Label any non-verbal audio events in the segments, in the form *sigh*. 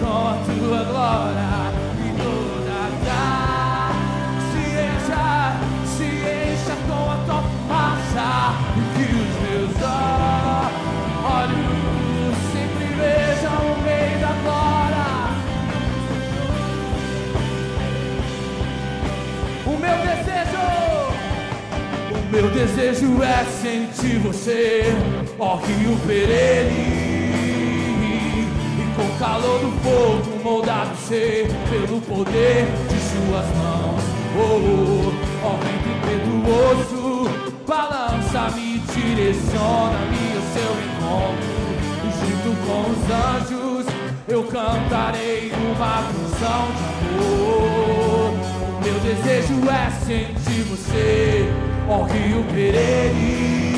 com a tua glória e toda a se encha, se encha com a tua fumaça e que os meus olhos sempre vejam o Rei da glória. O meu desejo, o meu desejo é sentir você, ó Rio perene. Calor do fogo moldado ser pelo poder de suas mãos. Oh, ó vento impetuoso, balança-me, direciona-me ao seu encontro. Junto com os anjos eu cantarei uma canção de amor. O meu desejo é sentir você, ó Rio perene.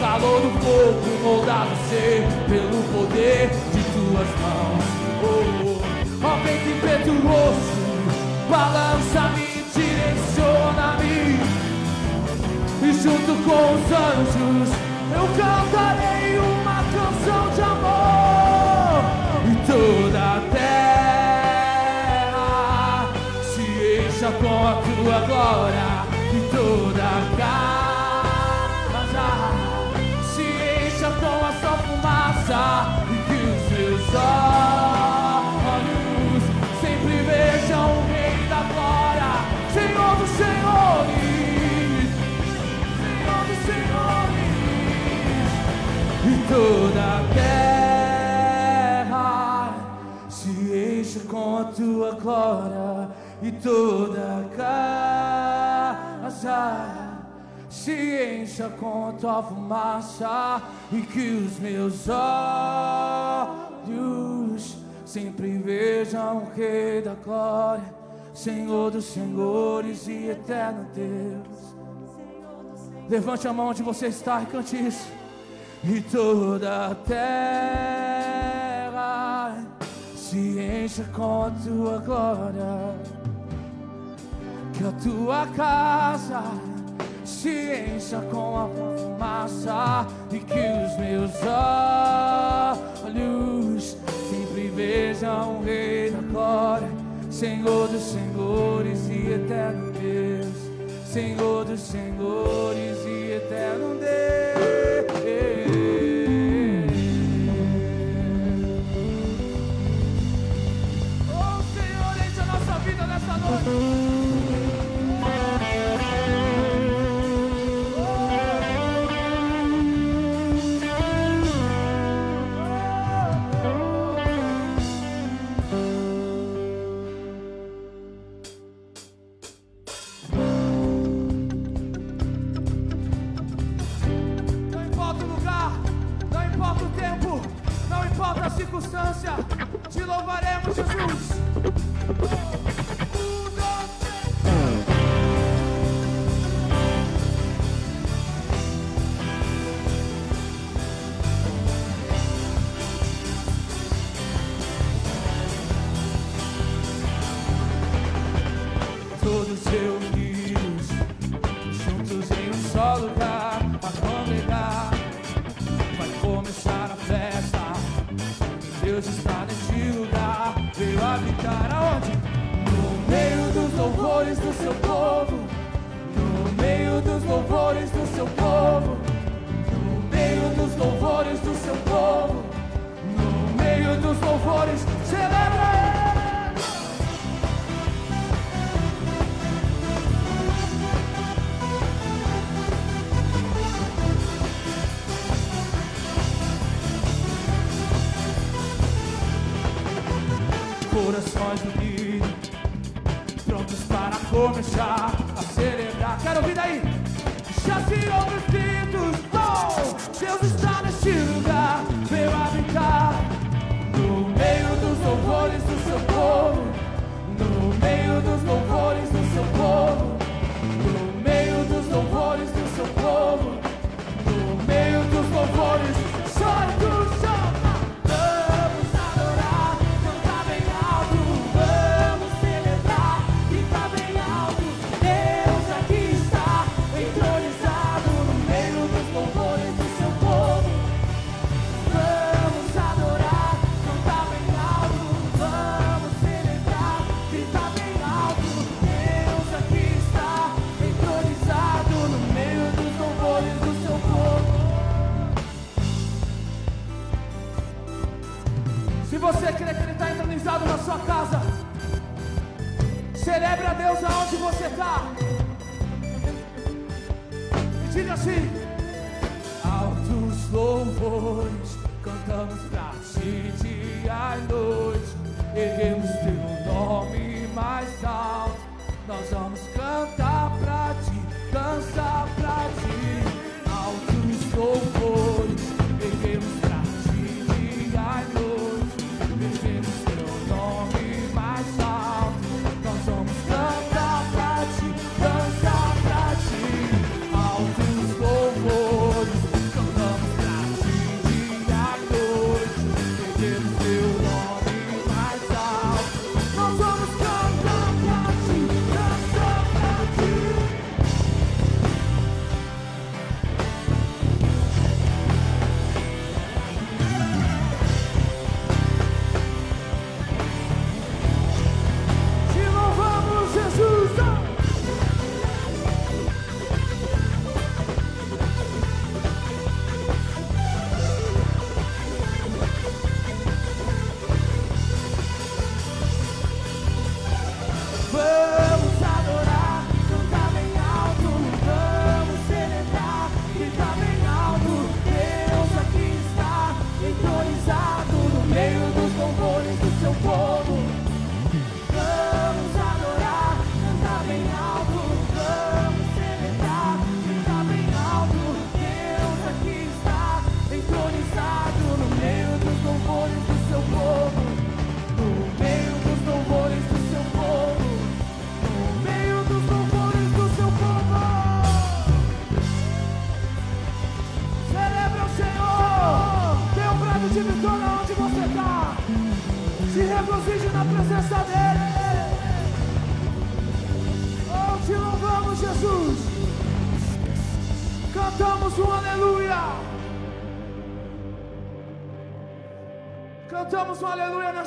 Calor do fogo moldado ser pelo poder de tuas mãos. Oh, ó vento impetuoso, balança-me, direciona-me. E junto com os anjos eu cantarei uma canção de amor. E toda a terra se encha com a tua glória. E toda E que os meus olhos sempre vejam o Rei da glória, Senhor dos senhores. Senhor dos senhores. E toda a terra se enche com a tua glória. E toda a casa se encha com tua fumaça e que os meus olhos sempre vejam o Rei da glória, Senhor dos senhores e eterno Deus. Levante a mão onde você está e cante isso. E toda a terra se encha com a tua glória. Que a tua casa se encha com a fumaça. E que os meus olhos sempre vejam o Rei da glória. Senhor dos senhores e eterno Deus. Senhor dos senhores e eterno Deus. Circunstância, te louvaremos, Jesus.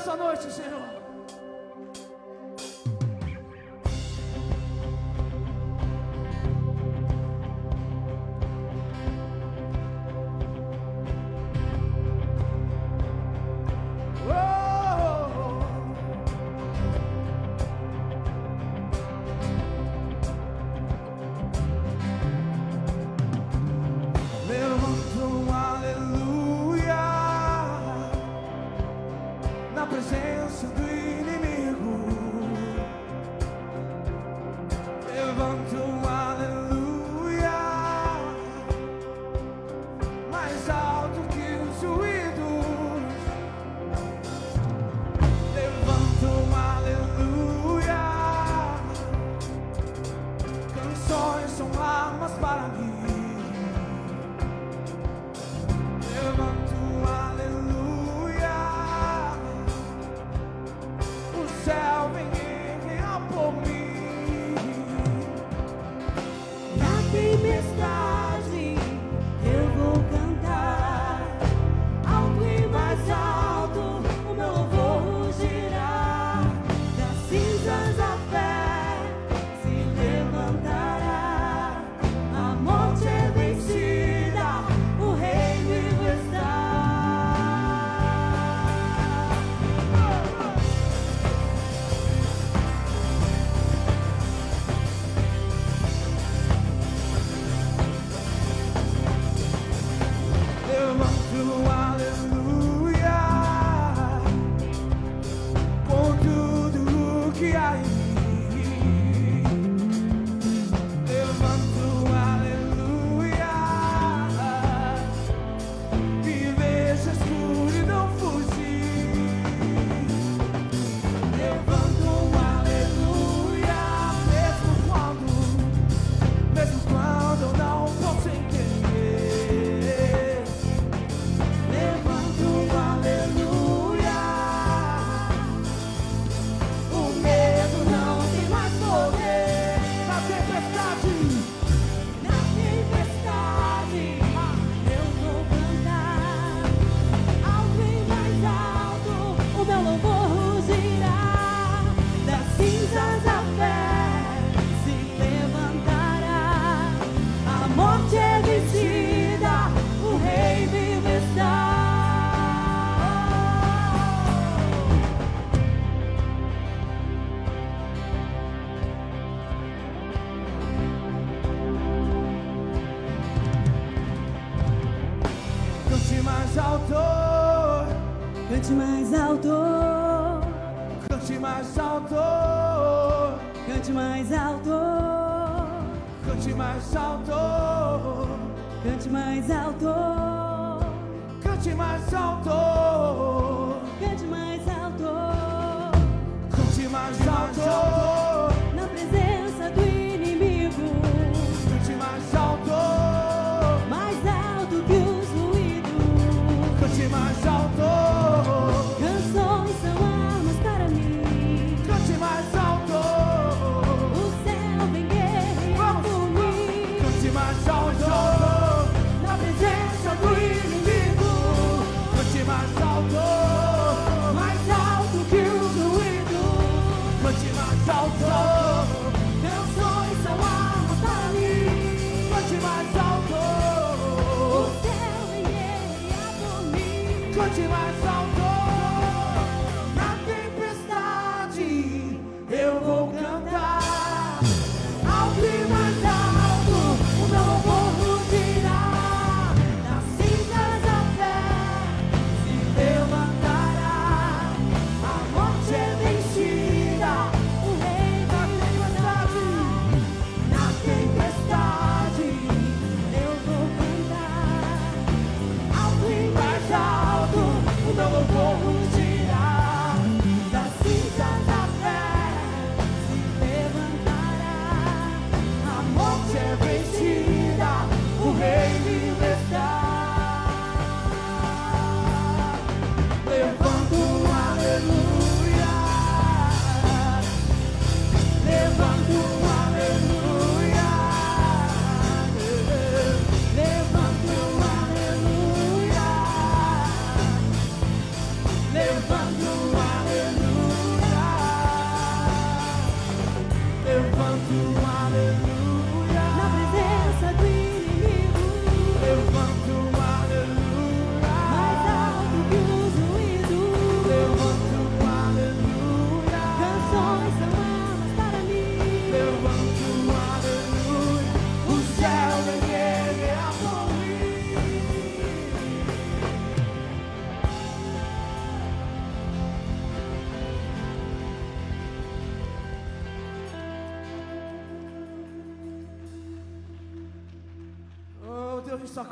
Nessa noite,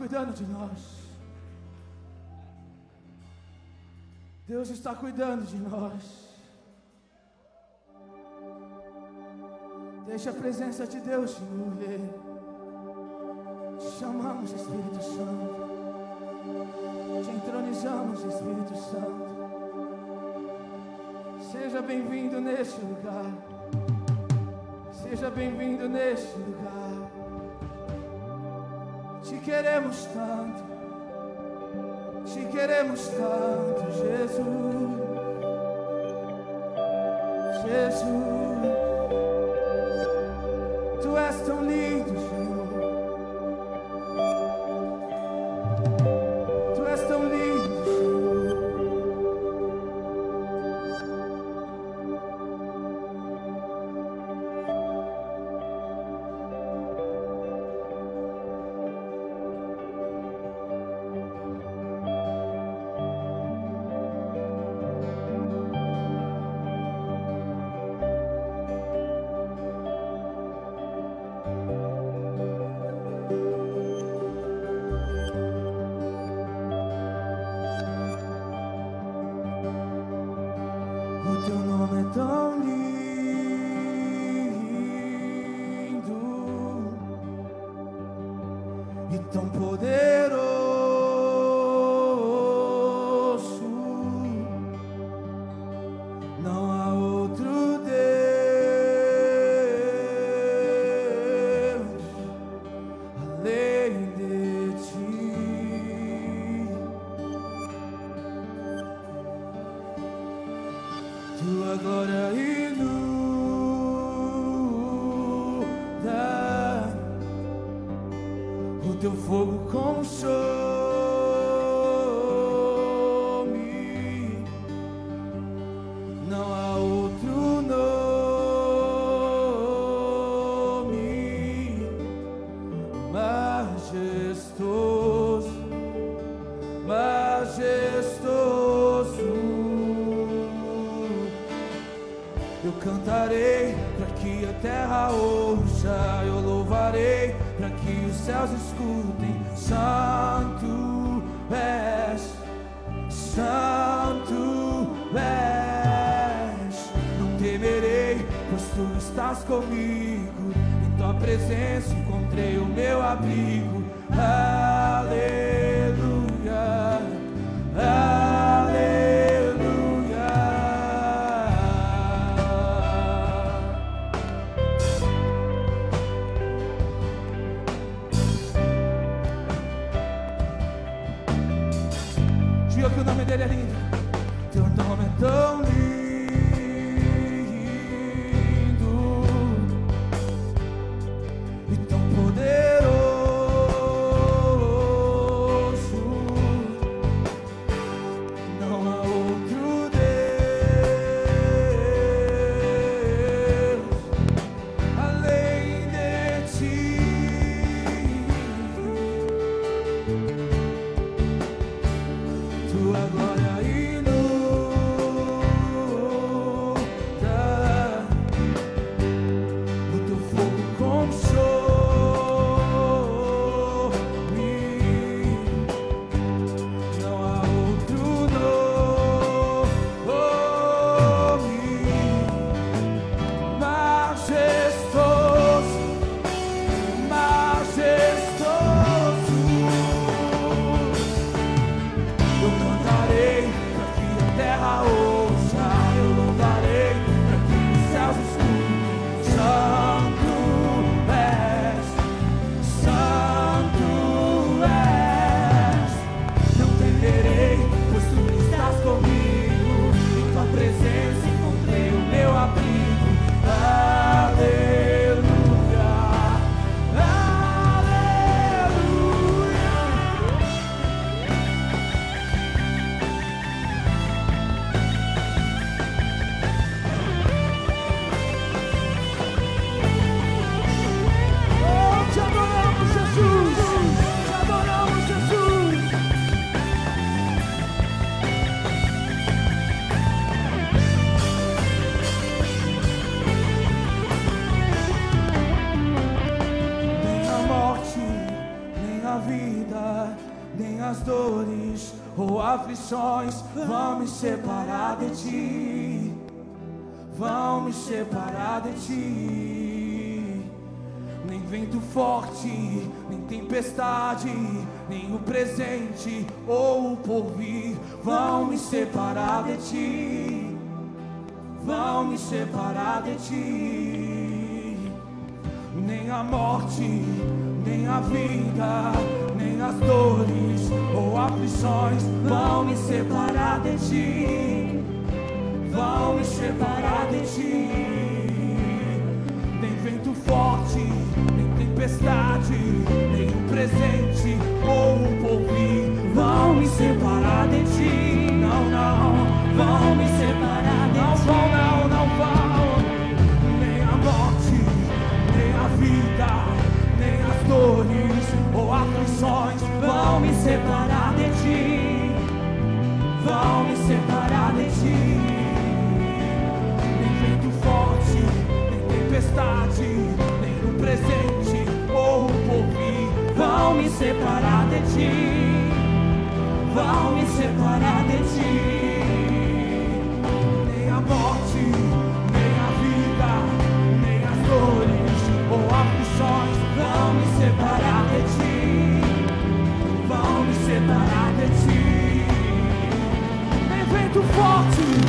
cuidando de nós. Deus está cuidando de nós. Deixa a presença de Deus te mover. Te chamamos, Espírito Santo. Te entronizamos, Espírito Santo. Seja bem-vindo neste lugar. Seja bem-vindo neste lugar. Te queremos tanto, te queremos tanto, Jesus. Jesus, tu és tão lindo, Jesus. porque o nome dele é lindo. ou o porvir vão me separar de ti, vão me separar de ti. Nem a morte, nem a vida, nem as dores ou aflições vão me separar de ti, vão me separar de ti. Nem vento forte, nem tempestade ti, vão me separar de ti. Nem a morte, nem a vida, nem as dores ou aflições vão me separar de ti, vão me separar de ti. Nem vento forte.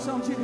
coração direito.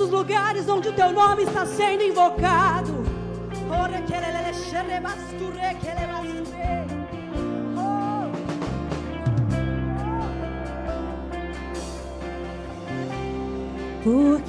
os lugares onde o teu nome está sendo invocado. Ele Por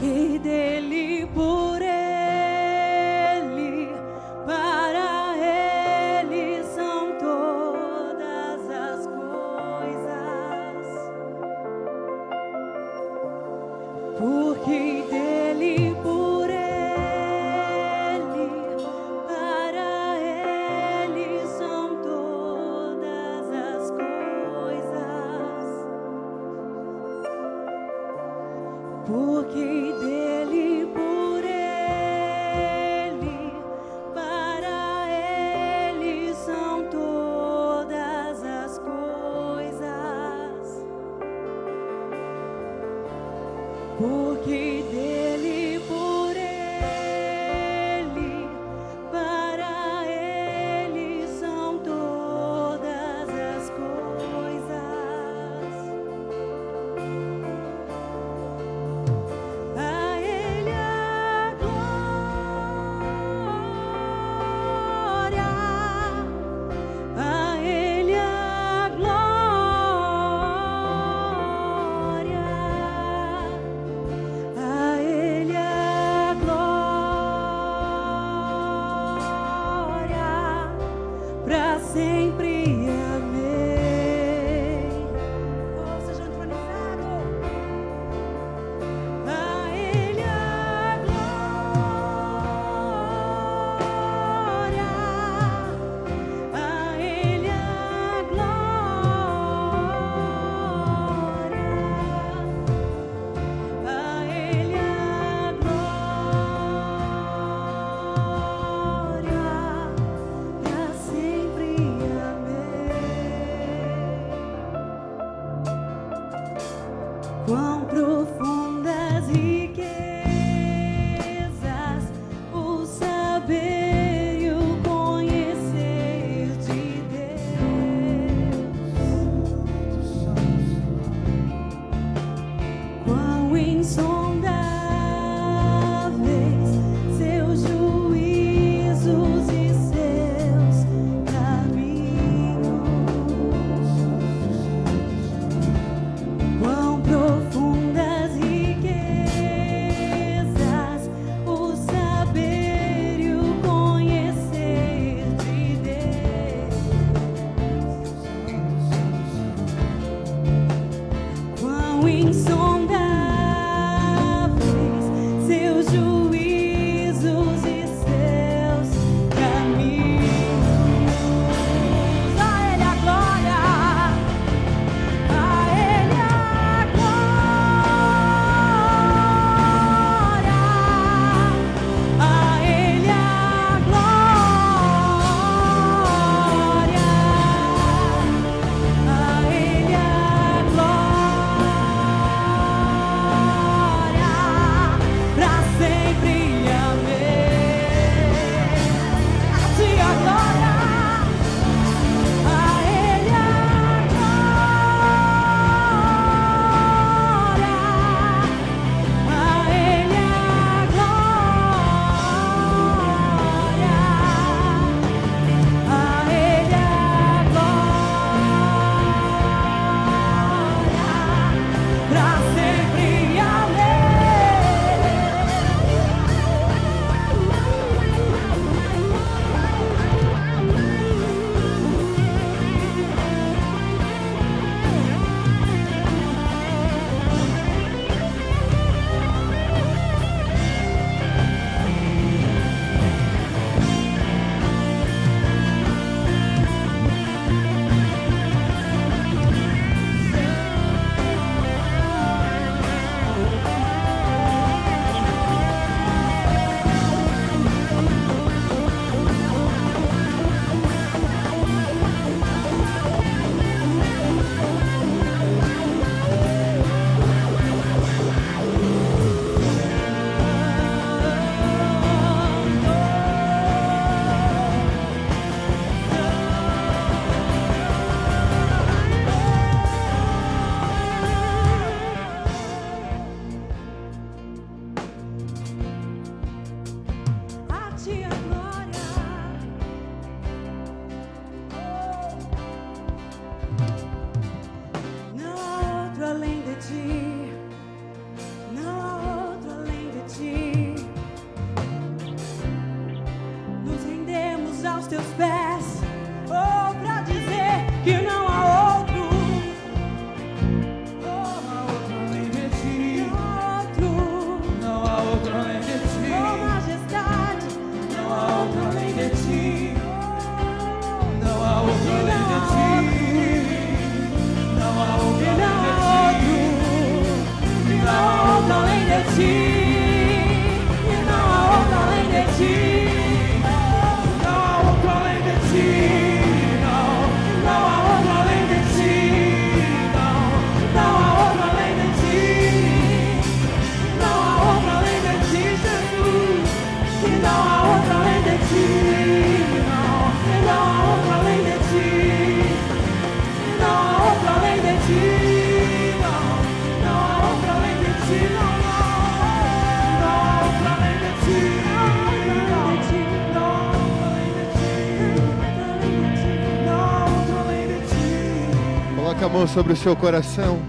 sobre o seu coração.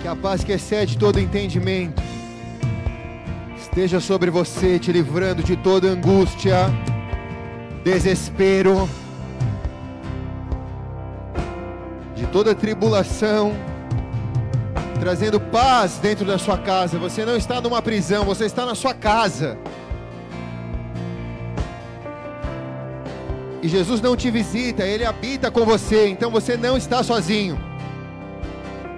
Que a paz que excede todo entendimento esteja sobre você, te livrando de toda angústia, desespero, de toda tribulação, trazendo paz dentro da sua casa. Você não está numa prisão, você está na sua casa. E Jesus não te visita, Ele habita com você, então você não está sozinho.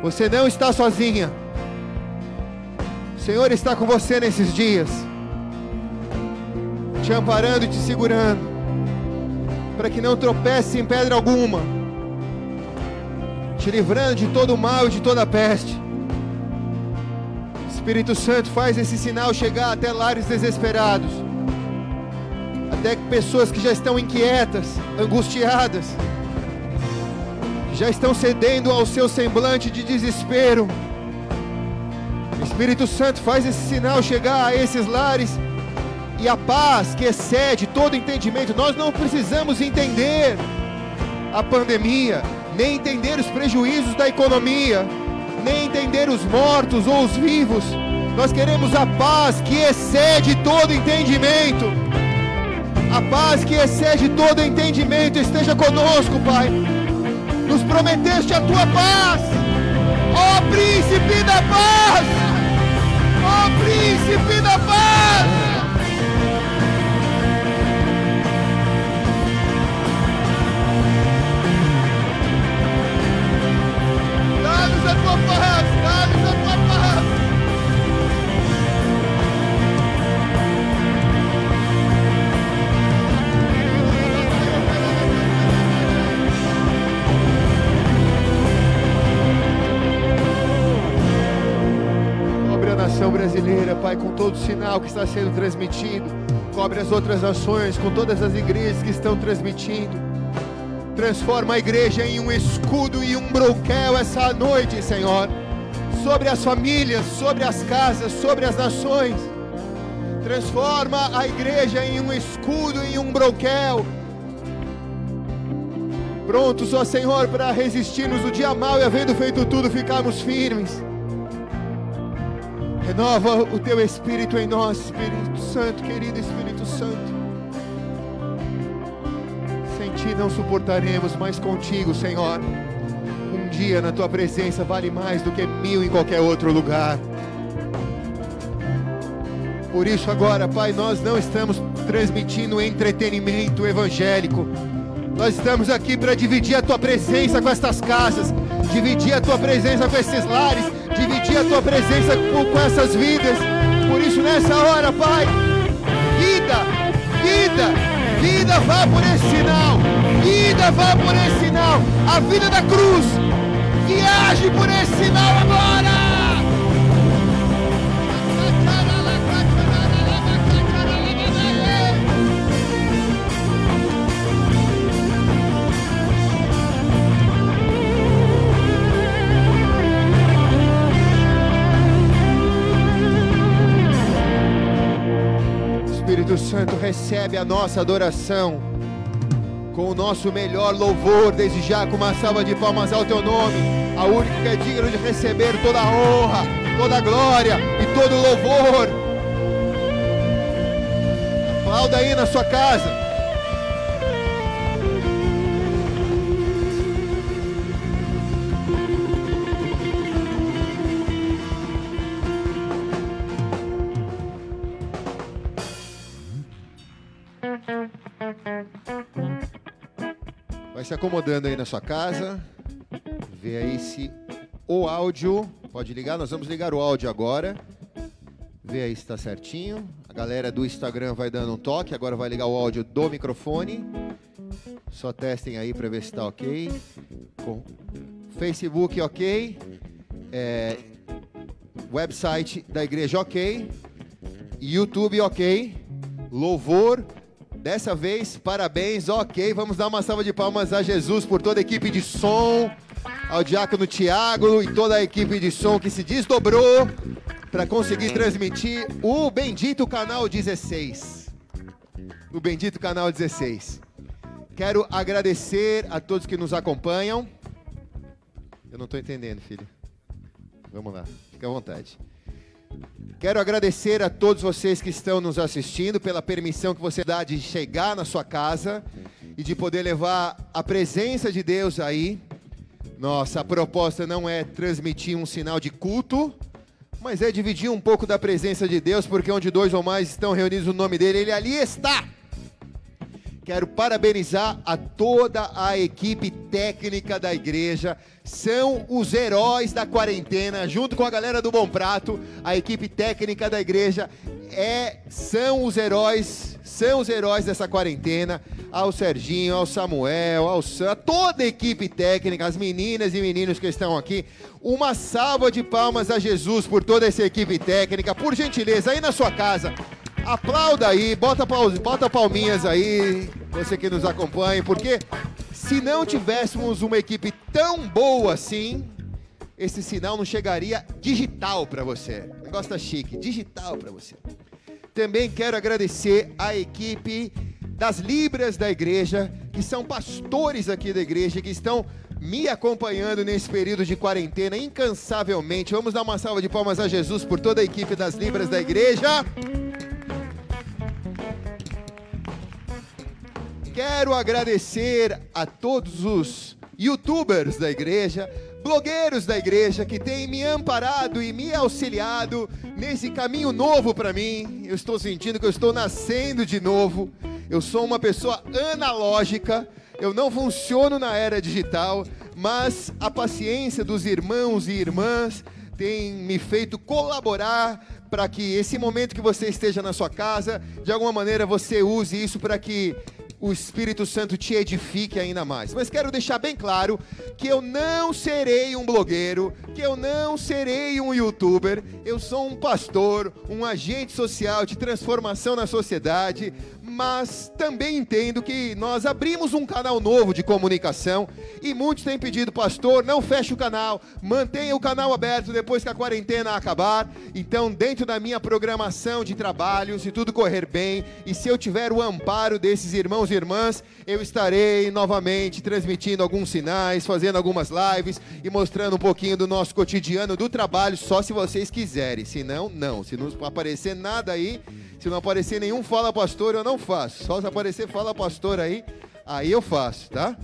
Você não está sozinha. O Senhor está com você nesses dias, te amparando e te segurando, para que não tropece em pedra alguma, te livrando de todo o mal e de toda a peste. Espírito Santo faz esse sinal chegar até lares desesperados até pessoas que já estão inquietas, angustiadas, já estão cedendo ao seu semblante de desespero. Espírito Santo faz esse sinal chegar a esses lares e a paz que excede todo entendimento. Nós não precisamos entender a pandemia, nem entender os prejuízos da economia, nem entender os mortos ou os vivos. Nós queremos a paz que excede todo entendimento. A paz que excede todo entendimento esteja conosco, Pai. Nos prometeste a tua paz, ó príncipe da paz, ó príncipe da paz. Nação brasileira, Pai, com todo o sinal que está sendo transmitido. Cobre as outras nações, com todas as igrejas que estão transmitindo. Transforma a igreja em um escudo e um broquel essa noite, Senhor. Sobre as famílias, sobre as casas, sobre as nações. Transforma a igreja em um escudo e um broquel. Prontos, ó Senhor, para resistirmos no dia mau e havendo feito tudo, ficarmos firmes. Renova o teu Espírito em nós, Espírito Santo, querido Espírito Santo. Sem ti não suportaremos, mas contigo, Senhor. Um dia na tua presença vale mais do que mil em qualquer outro lugar. Por isso, agora, Pai, nós não estamos transmitindo entretenimento evangélico. Nós estamos aqui para dividir a tua presença com estas casas, dividir a tua presença com esses lares, dividir a tua presença com, com essas vidas. Por isso, nessa hora, Pai, vida, vida, vida, vá por esse sinal, vida, vá por esse sinal, a vida da cruz, viaje por esse sinal agora. Santo recebe a nossa adoração com o nosso melhor louvor, desde já com uma salva de palmas ao teu nome, a único que é digno de receber toda a honra, toda a glória e todo o louvor. Aplauda aí na sua casa. Vai se acomodando aí na sua casa. Vê aí se o áudio. Pode ligar, nós vamos ligar o áudio agora. Vê aí se está certinho. A galera do Instagram vai dando um toque. Agora vai ligar o áudio do microfone. Só testem aí para ver se está ok. Com Facebook ok. É, website da igreja ok. YouTube ok. Louvor. Dessa vez, parabéns, ok. Vamos dar uma salva de palmas a Jesus por toda a equipe de som, ao diácono Tiago e toda a equipe de som que se desdobrou para conseguir transmitir o bendito canal 16. O bendito canal 16. Quero agradecer a todos que nos acompanham. Eu não estou entendendo, filho. Vamos lá, fica à vontade. Quero agradecer a todos vocês que estão nos assistindo pela permissão que você dá de chegar na sua casa e de poder levar a presença de Deus aí. Nossa proposta não é transmitir um sinal de culto, mas é dividir um pouco da presença de Deus, porque onde dois ou mais estão reunidos no nome dele, ele ali está. Quero parabenizar a toda a equipe técnica da igreja. São os heróis da quarentena, junto com a galera do Bom Prato. A equipe técnica da igreja é, são os heróis, são os heróis dessa quarentena. Ao Serginho, ao Samuel, ao Sam, toda a equipe técnica, as meninas e meninos que estão aqui. Uma salva de palmas a Jesus por toda essa equipe técnica. Por gentileza, aí na sua casa, Aplauda aí, bota, bota palminhas aí, você que nos acompanha, porque se não tivéssemos uma equipe tão boa assim, esse sinal não chegaria digital para você. O negócio tá chique, digital para você. Também quero agradecer a equipe das Libras da igreja, que são pastores aqui da igreja, que estão me acompanhando nesse período de quarentena incansavelmente. Vamos dar uma salva de palmas a Jesus por toda a equipe das Libras da igreja. Quero agradecer a todos os youtubers da igreja, blogueiros da igreja que têm me amparado e me auxiliado nesse caminho novo para mim. Eu estou sentindo que eu estou nascendo de novo. Eu sou uma pessoa analógica, eu não funciono na era digital, mas a paciência dos irmãos e irmãs tem me feito colaborar para que esse momento que você esteja na sua casa, de alguma maneira você use isso para que o Espírito Santo te edifique ainda mais. Mas quero deixar bem claro que eu não serei um blogueiro, que eu não serei um youtuber, eu sou um pastor, um agente social de transformação na sociedade, mas também entendo que nós abrimos um canal novo de comunicação e muitos têm pedido, pastor, não feche o canal, mantenha o canal aberto depois que a quarentena acabar. Então, dentro da minha programação de trabalho, se tudo correr bem e se eu tiver o amparo desses irmãos e irmãs, eu estarei novamente transmitindo alguns sinais, fazendo algumas lives e mostrando um pouquinho do nosso cotidiano do trabalho, só se vocês quiserem. Se não, não. Se não aparecer nada aí, se não aparecer nenhum fala pastor, eu não faço. Só se aparecer fala pastor aí, aí eu faço, tá?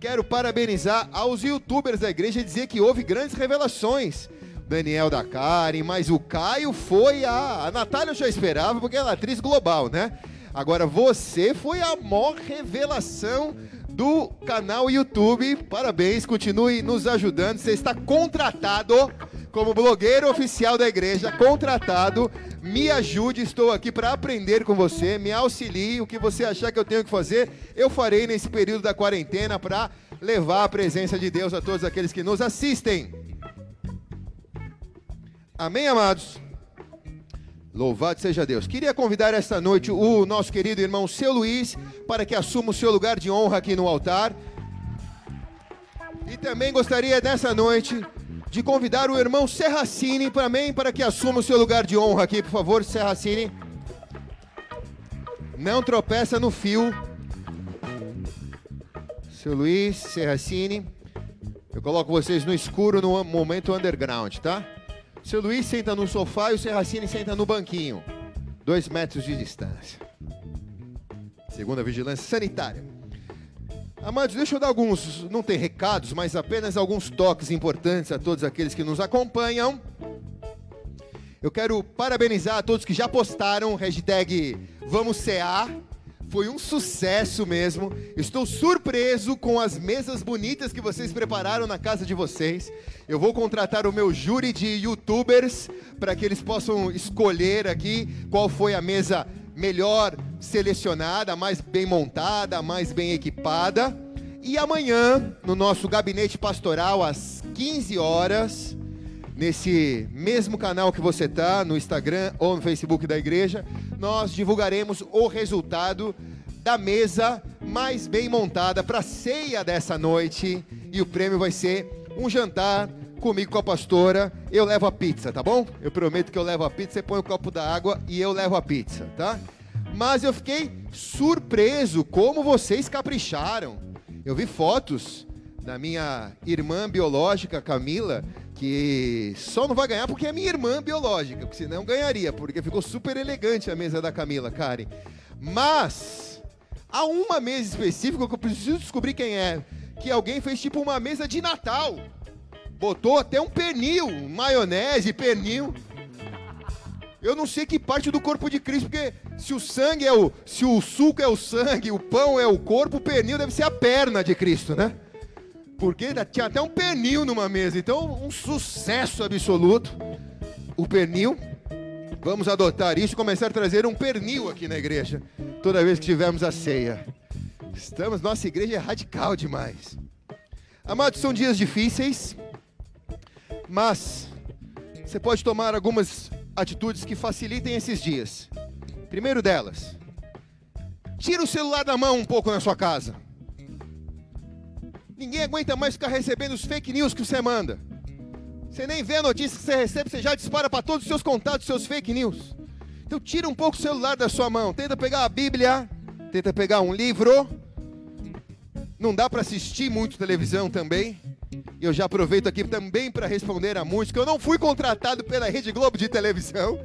Quero parabenizar aos youtubers da igreja e dizer que houve grandes revelações. Daniel da Karen, mas o Caio foi a. A Natália eu já esperava, porque ela é atriz global, né? Agora você foi a maior revelação do canal YouTube. Parabéns, continue nos ajudando. Você está contratado como blogueiro oficial da igreja, contratado. Me ajude, estou aqui para aprender com você. Me auxilie. O que você achar que eu tenho que fazer, eu farei nesse período da quarentena para levar a presença de Deus a todos aqueles que nos assistem. Amém, amados? Louvado seja Deus. Queria convidar esta noite o nosso querido irmão Seu Luiz para que assuma o seu lugar de honra aqui no altar. E também gostaria nessa noite de convidar o irmão Serracini também para que assuma o seu lugar de honra aqui, por favor, Serracini. Não tropeça no fio. Seu Luiz Serracini. Eu coloco vocês no escuro no momento underground, tá? Seu Luiz senta no sofá e o Serracini senta no banquinho. Dois metros de distância. Segunda vigilância sanitária. Amados, deixa eu dar alguns, não tem recados, mas apenas alguns toques importantes a todos aqueles que nos acompanham. Eu quero parabenizar a todos que já postaram hashtag Vamos CA. Foi um sucesso mesmo. Estou surpreso com as mesas bonitas que vocês prepararam na casa de vocês. Eu vou contratar o meu júri de youtubers para que eles possam escolher aqui qual foi a mesa melhor selecionada, a mais bem montada, a mais bem equipada. E amanhã, no nosso gabinete pastoral, às 15 horas, nesse mesmo canal que você está, no Instagram ou no Facebook da igreja, nós divulgaremos o resultado da mesa mais bem montada para a ceia dessa noite. E o prêmio vai ser um jantar comigo com a pastora. Eu levo a pizza, tá bom? Eu prometo que eu levo a pizza, você põe o um copo da água e eu levo a pizza, tá? Mas eu fiquei surpreso como vocês capricharam. Eu vi fotos da minha irmã biológica, Camila, que só não vai ganhar porque é minha irmã biológica, porque senão ganharia, porque ficou super elegante a mesa da Camila, Karen. Mas há uma mesa específica que eu preciso descobrir quem é, que alguém fez tipo uma mesa de Natal. Botou até um pernil, maionese, pernil. Eu não sei que parte do corpo de Cristo, porque se o sangue é o, se o suco é o sangue, o pão é o corpo, o pernil deve ser a perna de Cristo, né? Porque tinha até um pernil numa mesa. Então, um sucesso absoluto. O pernil. Vamos adotar isso e começar a trazer um pernil aqui na igreja. Toda vez que tivermos a ceia. Estamos, nossa igreja é radical demais. Amados, são dias difíceis. Mas você pode tomar algumas atitudes que facilitem esses dias. Primeiro delas, tira o celular da mão um pouco na sua casa. Ninguém aguenta mais ficar recebendo os fake news que você manda. Você nem vê a notícia que você recebe, você já dispara para todos os seus contatos, seus fake news. Então tira um pouco o celular da sua mão, tenta pegar a Bíblia, tenta pegar um livro. Não dá para assistir muito televisão também. E eu já aproveito aqui também para responder a que eu não fui contratado pela Rede Globo de televisão.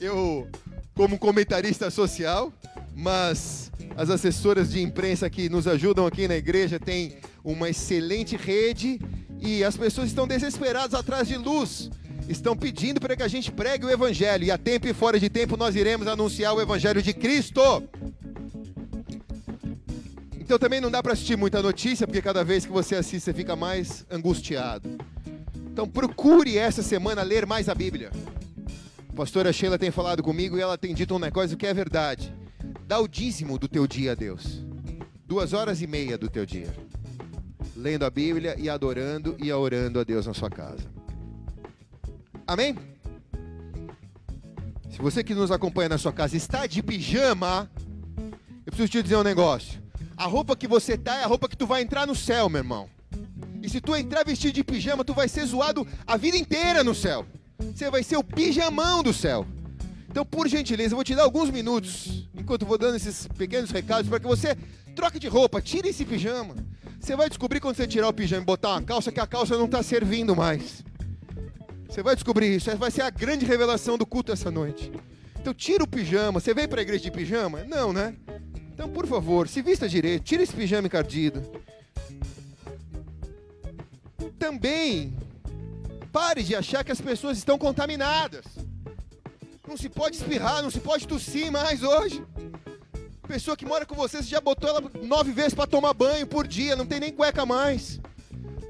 Eu como comentarista social, mas as assessoras de imprensa que nos ajudam aqui na igreja têm uma excelente rede e as pessoas estão desesperadas atrás de luz. Estão pedindo para que a gente pregue o evangelho e a tempo e fora de tempo nós iremos anunciar o evangelho de Cristo. Então também não dá para assistir muita notícia, porque cada vez que você assiste você fica mais angustiado. Então procure essa semana ler mais a Bíblia. A pastora Sheila tem falado comigo e ela tem dito um negócio que é verdade. Dá o dízimo do teu dia a Deus. Duas horas e meia do teu dia. Lendo a Bíblia e adorando e orando a Deus na sua casa. Amém? Se você que nos acompanha na sua casa está de pijama, eu preciso te dizer um negócio. A roupa que você tá é a roupa que tu vai entrar no céu, meu irmão. E se tu entrar vestido de pijama, tu vai ser zoado a vida inteira no céu. Você vai ser o pijamão do céu. Então, por gentileza, eu vou te dar alguns minutos, enquanto eu vou dando esses pequenos recados, para que você troque de roupa, tire esse pijama. Você vai descobrir quando você tirar o pijama e botar uma calça que a calça não está servindo mais. Você vai descobrir isso, vai ser a grande revelação do culto essa noite. Então, tira o pijama. Você veio para a igreja de pijama? Não, né? Então, por favor, se vista direito, tira esse pijama encardido. Também, pare de achar que as pessoas estão contaminadas. Não se pode espirrar, não se pode tossir mais hoje. Pessoa que mora com você, você já botou ela nove vezes para tomar banho por dia, não tem nem cueca mais.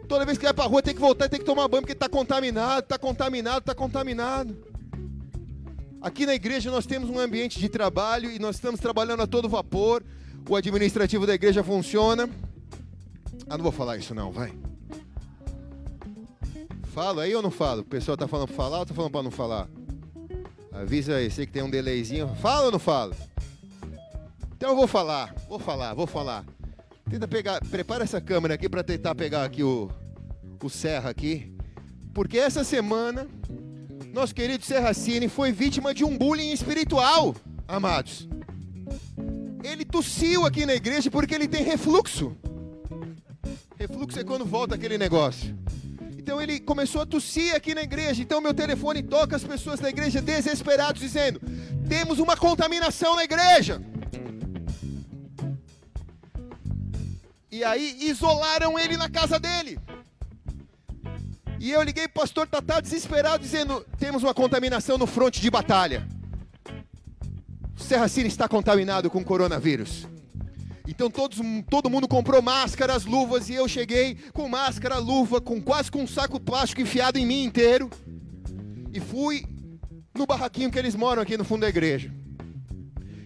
Toda vez que vai pra rua tem que voltar tem que tomar banho porque está contaminado, está contaminado, está contaminado. Aqui na igreja nós temos um ambiente de trabalho e nós estamos trabalhando a todo vapor. O administrativo da igreja funciona. Ah, não vou falar isso não, vai. Falo aí ou não falo? O pessoal está falando para falar ou está falando para não falar? Avisa aí, sei que tem um delayzinho. Fala ou não fala? Então eu vou falar, vou falar, vou falar. Tenta pegar, prepara essa câmera aqui para tentar pegar aqui o, o Serra aqui. Porque essa semana, nosso querido Serracini foi vítima de um bullying espiritual, amados. Ele tossiu aqui na igreja porque ele tem refluxo. Refluxo é quando volta aquele negócio. Então ele começou a tossir aqui na igreja. Então meu telefone toca as pessoas da igreja desesperados dizendo: "Temos uma contaminação na igreja". E aí isolaram ele na casa dele. E eu liguei para o pastor Tatá desesperado dizendo: "Temos uma contaminação no fronte de batalha. O Serra está contaminado com coronavírus". Então todos, todo mundo comprou máscaras, luvas, e eu cheguei com máscara, luva, com quase com um saco plástico enfiado em mim inteiro. E fui no barraquinho que eles moram aqui no fundo da igreja.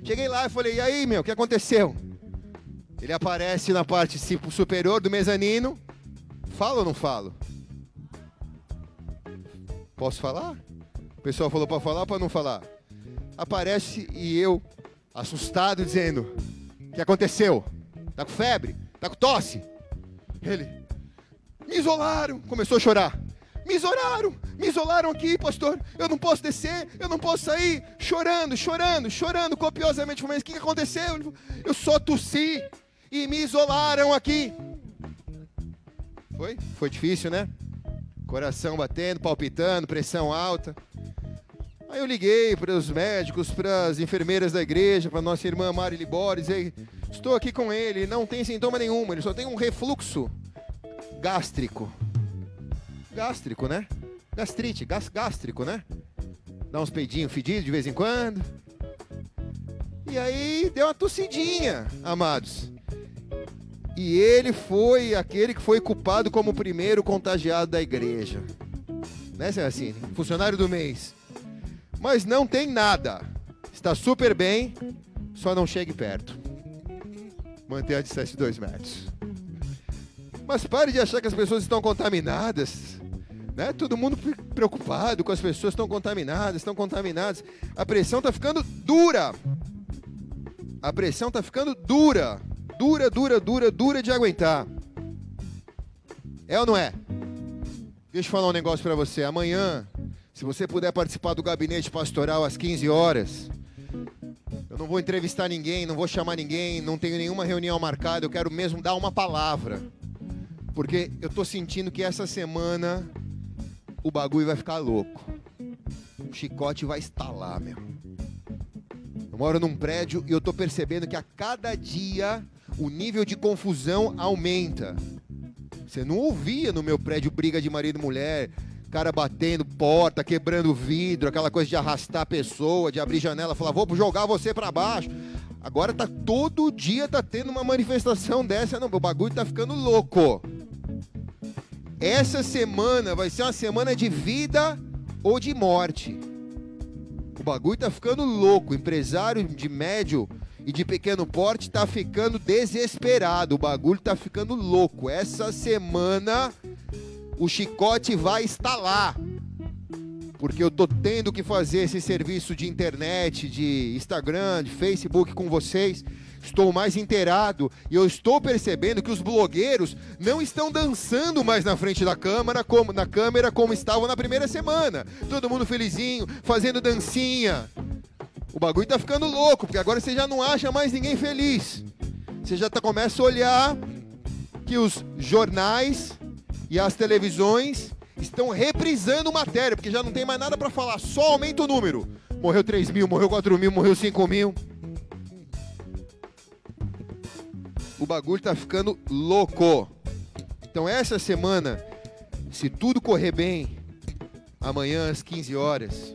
Cheguei lá e falei, e aí, meu, o que aconteceu? Ele aparece na parte superior do mezanino. Fala ou não falo? Posso falar? O pessoal falou para falar para não falar? Aparece e eu, assustado, dizendo: O que aconteceu? Tá com febre? Tá com tosse? Ele, me isolaram. Começou a chorar. Me isolaram, me isolaram aqui, pastor. Eu não posso descer, eu não posso sair. Chorando, chorando, chorando copiosamente. Mas o que aconteceu? Eu só tossi e me isolaram aqui. Foi? Foi difícil, né? Coração batendo, palpitando, pressão alta. Aí eu liguei para os médicos, para as enfermeiras da igreja, para nossa irmã Mari Libores, e estou aqui com ele, não tem sintoma nenhum, ele só tem um refluxo gástrico. Gástrico, né? Gastrite, gás, gástrico, né? Dá uns peidinhos fedidos de vez em quando. E aí deu uma tossidinha, amados. E ele foi aquele que foi culpado como o primeiro contagiado da igreja. Né, assim, funcionário do mês. Mas não tem nada. Está super bem, só não chegue perto. Mantenha a distância de dois metros. Mas pare de achar que as pessoas estão contaminadas. Né? Todo mundo preocupado com as pessoas estão contaminadas, estão contaminadas. A pressão está ficando dura. A pressão está ficando dura dura, dura, dura, dura de aguentar. É ou não é? Deixa eu falar um negócio para você. Amanhã, se você puder participar do gabinete pastoral às 15 horas, eu não vou entrevistar ninguém, não vou chamar ninguém, não tenho nenhuma reunião marcada, eu quero mesmo dar uma palavra. Porque eu tô sentindo que essa semana o bagulho vai ficar louco. O chicote vai estalar, meu. Eu moro num prédio e eu tô percebendo que a cada dia o nível de confusão aumenta. Você não ouvia no meu prédio briga de marido e mulher, cara batendo porta, quebrando vidro, aquela coisa de arrastar a pessoa, de abrir janela, falar, vou jogar você para baixo. Agora tá todo dia tá tendo uma manifestação dessa, não, o bagulho tá ficando louco. Essa semana vai ser uma semana de vida ou de morte. O bagulho tá ficando louco. Empresário de médio e de pequeno porte está ficando desesperado. O bagulho está ficando louco. Essa semana o chicote vai estalar. Porque eu tô tendo que fazer esse serviço de internet, de Instagram, de Facebook com vocês. Estou mais inteirado e eu estou percebendo que os blogueiros não estão dançando mais na frente da câmera como na câmera como estavam na primeira semana. Todo mundo felizinho, fazendo dancinha. O bagulho tá ficando louco, porque agora você já não acha mais ninguém feliz. Você já tá, começa a olhar que os jornais e as televisões estão reprisando matéria, porque já não tem mais nada para falar, só aumenta o número. Morreu 3 mil, morreu 4 mil, morreu 5 mil. O bagulho tá ficando louco. Então essa semana, se tudo correr bem, amanhã às 15 horas,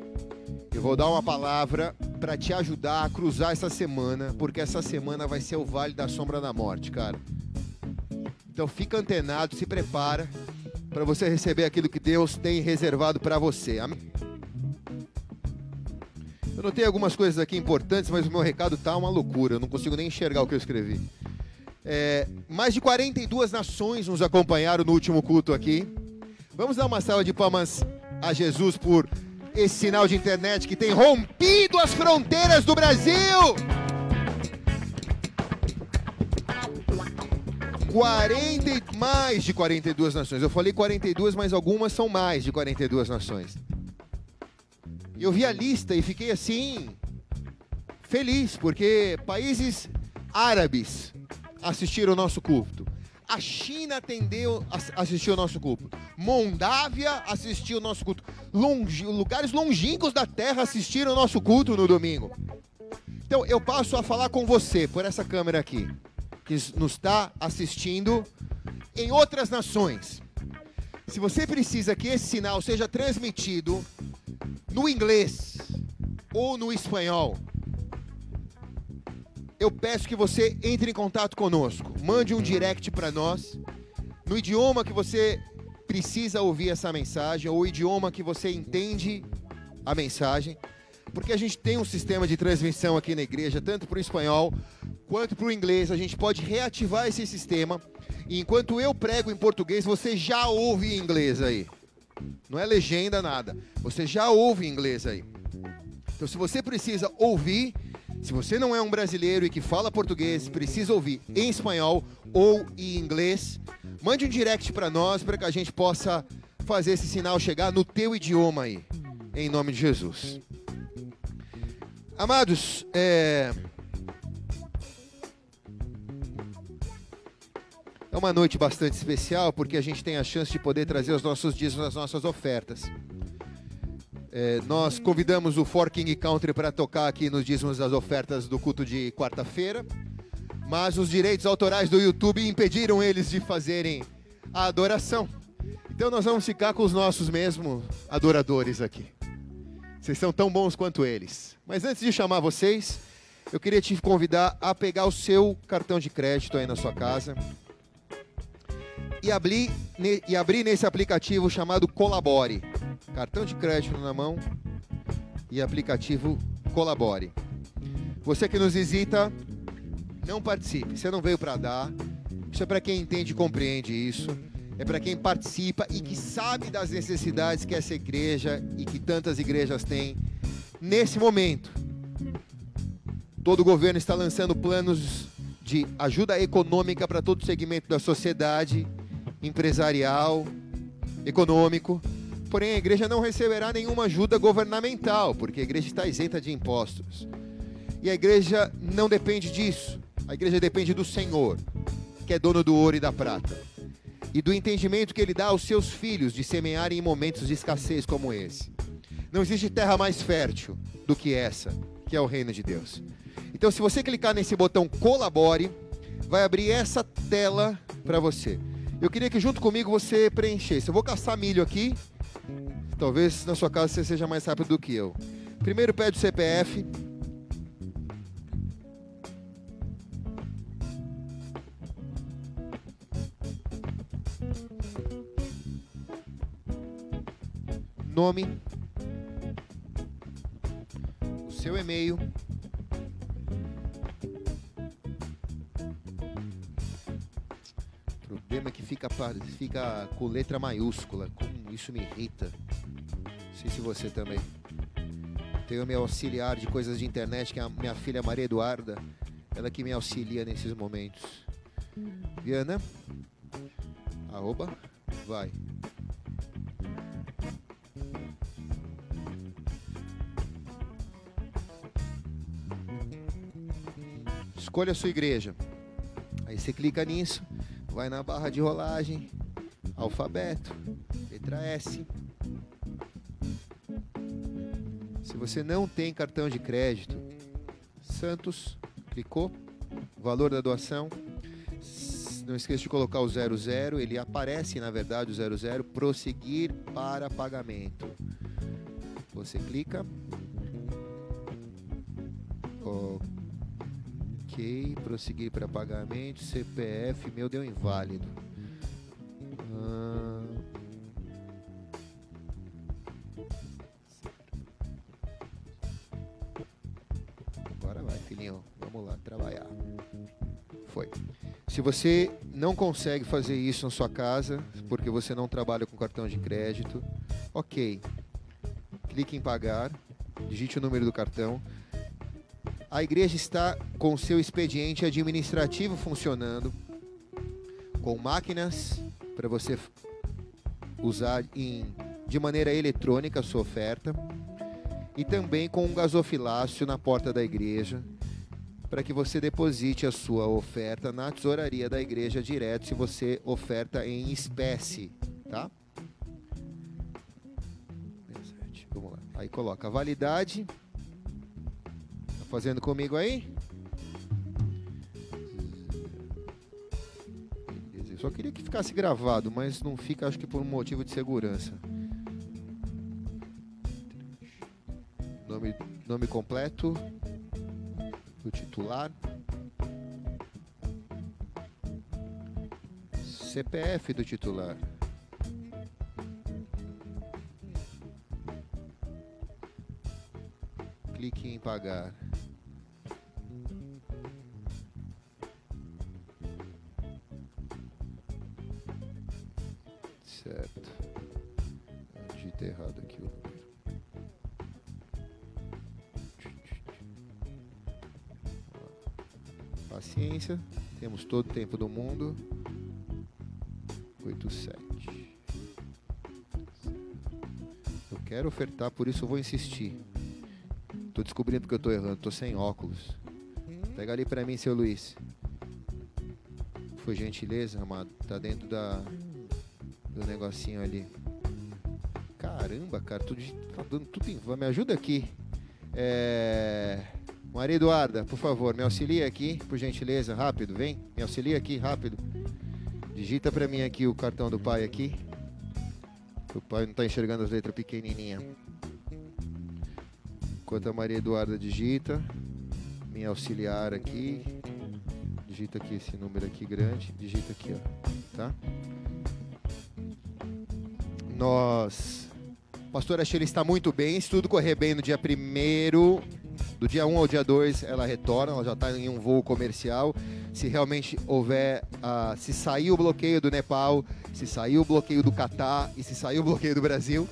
eu vou dar uma palavra para te ajudar a cruzar essa semana, porque essa semana vai ser o Vale da Sombra da Morte, cara. Então fica antenado, se prepara para você receber aquilo que Deus tem reservado para você. Amém? Eu notei algumas coisas aqui importantes, mas o meu recado tá uma loucura. Eu não consigo nem enxergar o que eu escrevi. É, mais de 42 nações nos acompanharam no último culto aqui. Vamos dar uma salva de palmas a Jesus por esse sinal de internet que tem rompido as fronteiras do Brasil. 40 mais de 42 nações. Eu falei 42, mas algumas são mais de 42 nações. E eu vi a lista e fiquei assim feliz, porque países árabes assistiram o nosso culto. A China atendeu, assistiu o nosso culto. Moldávia assistiu o nosso culto. Longe, lugares longínquos da terra assistiram o nosso culto no domingo. Então eu passo a falar com você por essa câmera aqui. Que nos está assistindo em outras nações. Se você precisa que esse sinal seja transmitido no inglês ou no espanhol, eu peço que você entre em contato conosco. Mande um direct para nós no idioma que você precisa ouvir essa mensagem ou o idioma que você entende a mensagem, porque a gente tem um sistema de transmissão aqui na igreja, tanto para o espanhol quanto para o inglês. A gente pode reativar esse sistema e enquanto eu prego em português, você já ouve em inglês aí. Não é legenda nada. Você já ouve em inglês aí. Então, se você precisa ouvir, se você não é um brasileiro e que fala português, precisa ouvir em espanhol ou em inglês, mande um direct para nós para que a gente possa fazer esse sinal chegar no teu idioma aí, em nome de Jesus. Amados, é... é uma noite bastante especial porque a gente tem a chance de poder trazer os nossos dízimos, as nossas ofertas. É, nós convidamos o For King Country para tocar aqui nos dízimos das ofertas do culto de quarta-feira, mas os direitos autorais do YouTube impediram eles de fazerem a adoração. Então nós vamos ficar com os nossos mesmos adoradores aqui. Vocês são tão bons quanto eles. Mas antes de chamar vocês, eu queria te convidar a pegar o seu cartão de crédito aí na sua casa e abrir, e abrir nesse aplicativo chamado Colabore cartão de crédito na mão e aplicativo Colabore. Você que nos visita, não participe. Você não veio para dar. Isso é para quem entende e compreende isso. É para quem participa e que sabe das necessidades que essa igreja e que tantas igrejas têm nesse momento. Todo governo está lançando planos de ajuda econômica para todo segmento da sociedade, empresarial, econômico. Porém, a igreja não receberá nenhuma ajuda governamental, porque a igreja está isenta de impostos. E a igreja não depende disso. A igreja depende do Senhor, que é dono do ouro e da prata. E do entendimento que ele dá aos seus filhos de semearem em momentos de escassez como esse. Não existe terra mais fértil do que essa, que é o reino de Deus. Então, se você clicar nesse botão colabore, vai abrir essa tela para você. Eu queria que junto comigo você preenchesse. Eu vou caçar milho aqui Talvez na sua casa você seja mais rápido do que eu. Primeiro pede o CPF. Nome. O seu e-mail. O problema é que fica, fica com letra maiúscula. Como isso me irrita sei se você também. Tenho meu auxiliar de coisas de internet, que é a minha filha Maria Eduarda. Ela que me auxilia nesses momentos. Viana. Arroba. Vai. Escolha a sua igreja. Aí você clica nisso, vai na barra de rolagem, alfabeto, letra S, Se você não tem cartão de crédito, Santos, clicou, valor da doação. Não esqueça de colocar o 00, ele aparece na verdade o 00, prosseguir para pagamento. Você clica. Ok, prosseguir para pagamento, CPF, meu deu inválido. Se você não consegue fazer isso na sua casa, porque você não trabalha com cartão de crédito, ok. Clique em pagar, digite o número do cartão. A igreja está com seu expediente administrativo funcionando, com máquinas para você usar em, de maneira eletrônica a sua oferta, e também com um gasofilácio na porta da igreja para que você deposite a sua oferta na tesouraria da igreja direto se você oferta em espécie, tá? Vamos lá. Aí coloca validade. Tá fazendo comigo aí? Só queria que ficasse gravado, mas não fica, acho que por um motivo de segurança. Nome, nome completo do titular. CPF do titular. Clique em pagar. Certo. Digitei errado aqui o número. Paciência. Temos todo o tempo do mundo. 87. Eu quero ofertar, por isso eu vou insistir. Tô descobrindo que eu tô errando, tô sem óculos. Pega ali pra mim, seu Luiz. Foi gentileza, amado. Tá dentro da do negocinho ali. Caramba, cara, tudo tá dando tudo em vão. Me ajuda aqui. É... Maria Eduarda, por favor, me auxilia aqui, por gentileza, rápido, vem. Me auxilia aqui, rápido. Digita pra mim aqui o cartão do pai aqui. O pai não tá enxergando as letras pequenininhas. Enquanto a Maria Eduarda digita, minha auxiliar aqui, digita aqui esse número aqui grande, digita aqui, ó, tá? Nós, pastora Sheila está muito bem, se tudo correr bem no dia primeiro, do dia 1 ao dia 2 ela retorna, ela já está em um voo comercial. Se realmente houver, ah, se sair o bloqueio do Nepal, se sair o bloqueio do Catar e se sair o bloqueio do Brasil,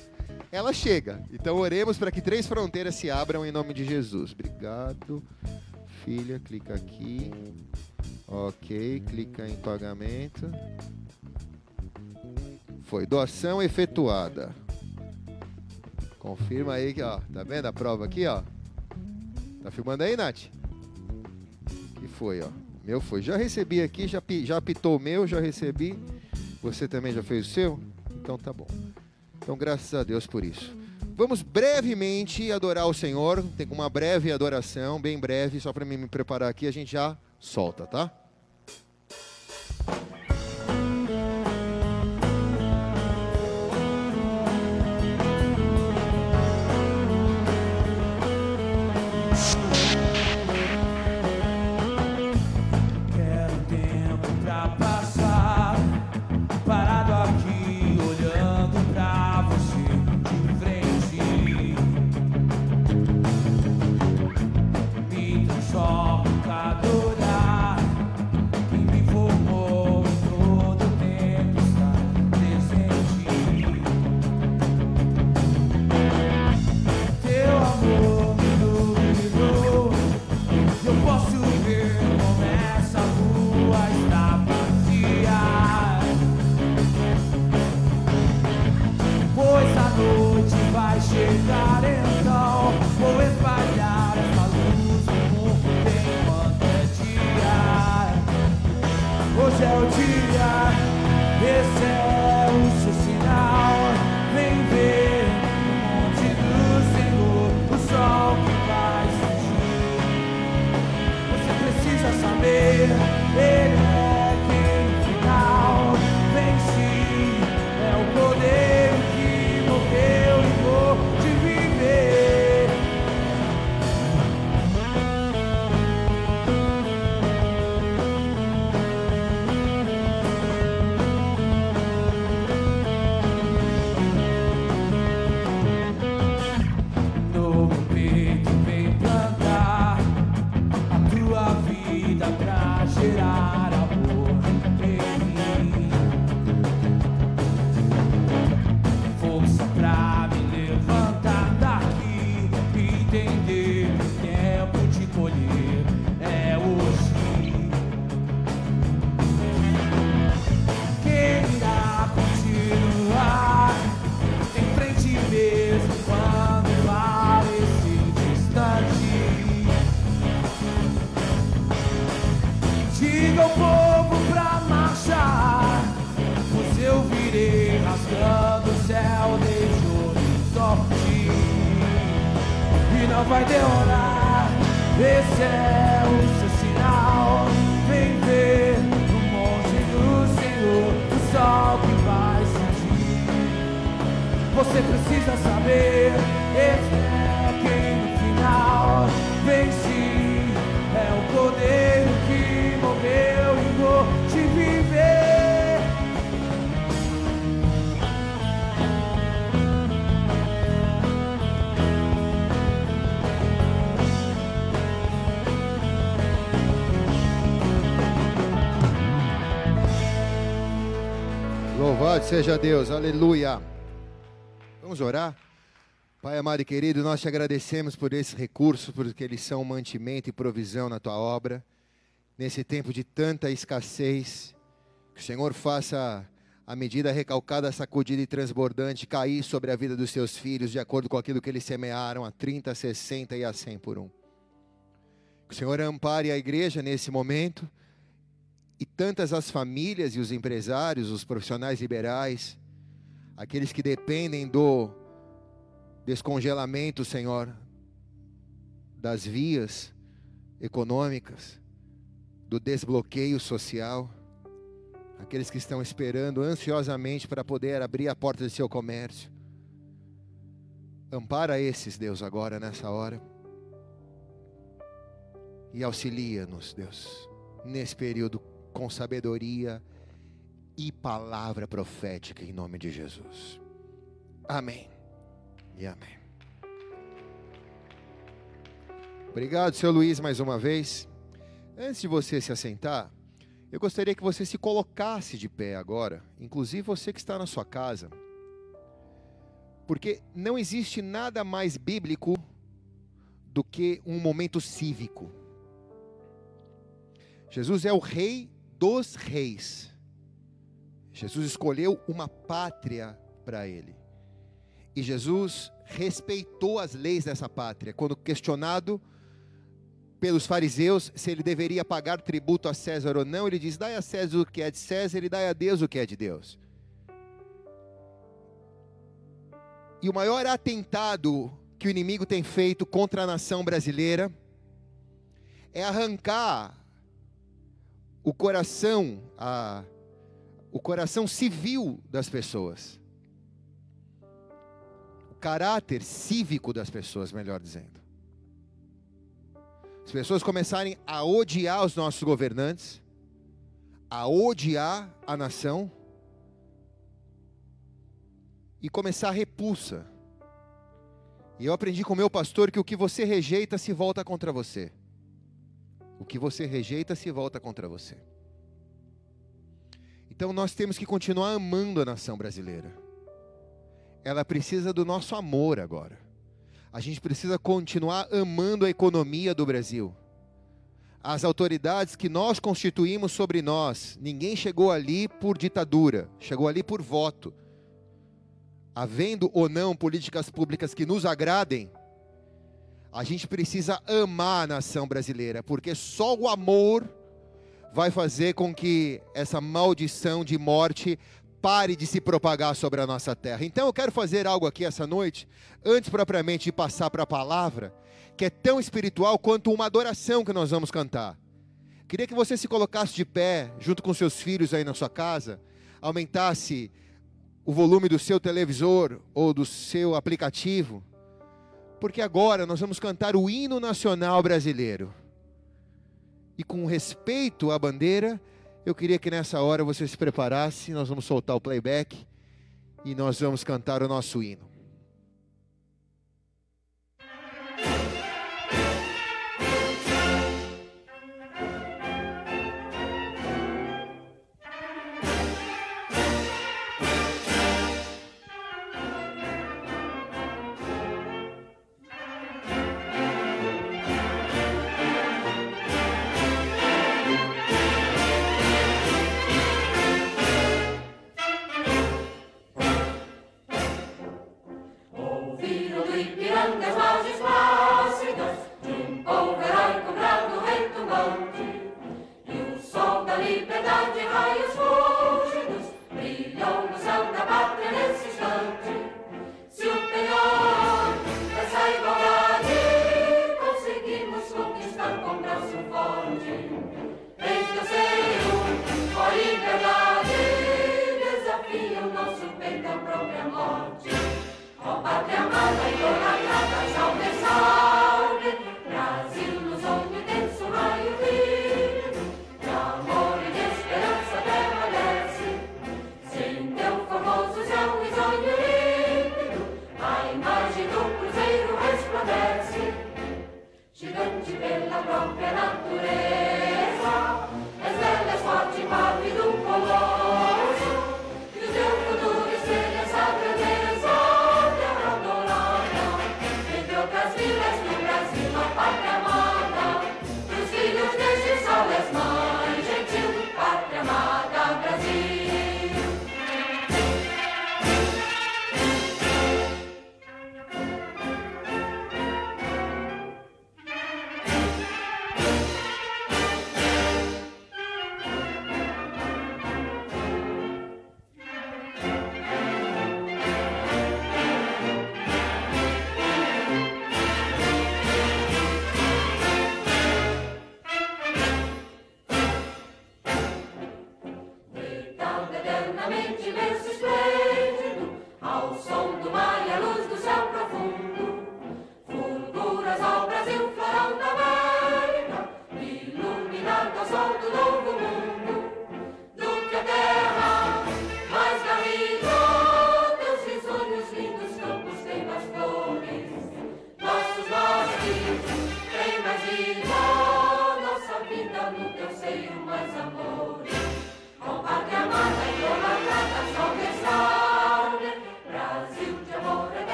ela chega. Então oremos para que três fronteiras se abram em nome de Jesus. Obrigado. Filha, clica aqui. Ok, clica em pagamento. Foi doação efetuada. Confirma aí que, ó, tá vendo a prova aqui, ó? Tá filmando aí, Nath? Que foi, ó. Meu foi. Já recebi aqui, já, já apitou o meu, já recebi. Você também já fez o seu? Então tá bom. Então, graças a Deus por isso. Vamos brevemente adorar o Senhor. Tem uma breve adoração, bem breve, só para mim me preparar aqui. A gente já solta, tá? vai demorar. Esse é o seu sinal. Vem ver no monte do Senhor o sol que vai surgir. Você precisa saber. Louvado seja Deus, aleluia. Vamos orar? Pai amado e querido, nós te agradecemos por esses recursos, porque eles são mantimento e provisão na tua obra. Nesse tempo de tanta escassez, que o Senhor faça a medida recalcada, sacudida e transbordante cair sobre a vida dos teus filhos, de acordo com aquilo que eles semearam a 30, a 60 e a 100 por um. Que o Senhor ampare a igreja nesse momento e tantas as famílias e os empresários, os profissionais liberais, aqueles que dependem do descongelamento, Senhor, das vias econômicas, do desbloqueio social, aqueles que estão esperando ansiosamente para poder abrir a porta de seu comércio. Ampara esses, Deus, agora nessa hora. E auxilia-nos, Deus, nesse período com sabedoria e palavra profética em nome de Jesus. Amém. E amém. Obrigado, seu Luiz, mais uma vez. Antes de você se assentar, eu gostaria que você se colocasse de pé agora, inclusive você que está na sua casa, porque não existe nada mais bíblico do que um momento cívico. Jesus é o rei dos reis. Jesus escolheu uma pátria para ele. E Jesus respeitou as leis dessa pátria. Quando questionado pelos fariseus se ele deveria pagar tributo a César ou não, ele diz: Dai a César o que é de César e dai a Deus o que é de Deus. E o maior atentado que o inimigo tem feito contra a nação brasileira é arrancar o coração, a, o coração civil das pessoas. O caráter cívico das pessoas, melhor dizendo. As pessoas começarem a odiar os nossos governantes, a odiar a nação e começar a repulsa. E eu aprendi com meu pastor que o que você rejeita se volta contra você. O que você rejeita se volta contra você. Então nós temos que continuar amando a nação brasileira. Ela precisa do nosso amor agora. A gente precisa continuar amando a economia do Brasil. As autoridades que nós constituímos sobre nós, ninguém chegou ali por ditadura, chegou ali por voto. Havendo ou não políticas públicas que nos agradem, a gente precisa amar a nação brasileira, porque só o amor vai fazer com que essa maldição de morte pare de se propagar sobre a nossa terra. Então eu quero fazer algo aqui essa noite, antes propriamente de passar para a palavra, que é tão espiritual quanto uma adoração que nós vamos cantar. Queria que você se colocasse de pé, junto com seus filhos aí na sua casa, aumentasse o volume do seu televisor ou do seu aplicativo porque agora nós vamos cantar o hino nacional brasileiro. E com respeito à bandeira, eu queria que nessa hora você se preparasse, nós vamos soltar o playback e nós vamos cantar o nosso hino.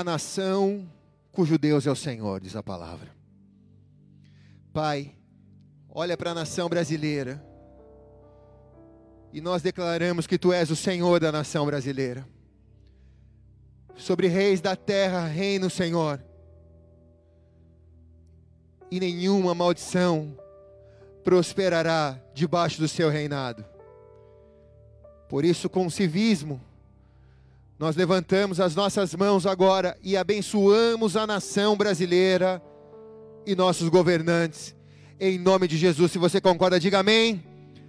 A nação cujo Deus é o Senhor, diz a palavra. Pai, olha para a nação brasileira e nós declaramos que Tu és o Senhor da nação brasileira. Sobre reis da terra reina o Senhor, e nenhuma maldição prosperará debaixo do seu reinado. Por isso, com civismo, nós levantamos as nossas mãos agora e abençoamos a nação brasileira e nossos governantes. Em nome de Jesus, se você concorda, diga amém.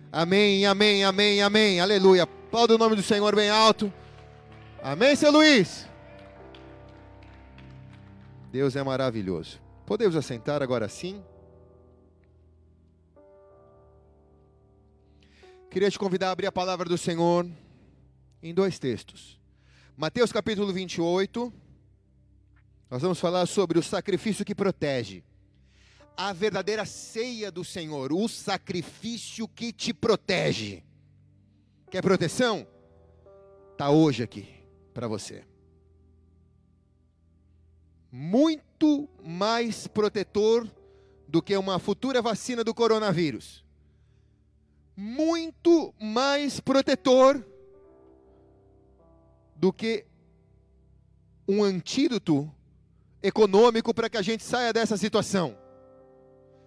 Amém, amém, amém, amém. Aleluia. Aplauda o nome do Senhor bem alto. Amém, seu Luiz. Deus é maravilhoso. Podemos assentar agora sim? Queria te convidar a abrir a palavra do Senhor em dois textos. Mateus capítulo 28, nós vamos falar sobre o sacrifício que protege. A verdadeira ceia do Senhor, o sacrifício que te protege. Quer proteção? Está hoje aqui para você. Muito mais protetor do que uma futura vacina do coronavírus. Muito mais protetor do que um antídoto econômico para que a gente saia dessa situação.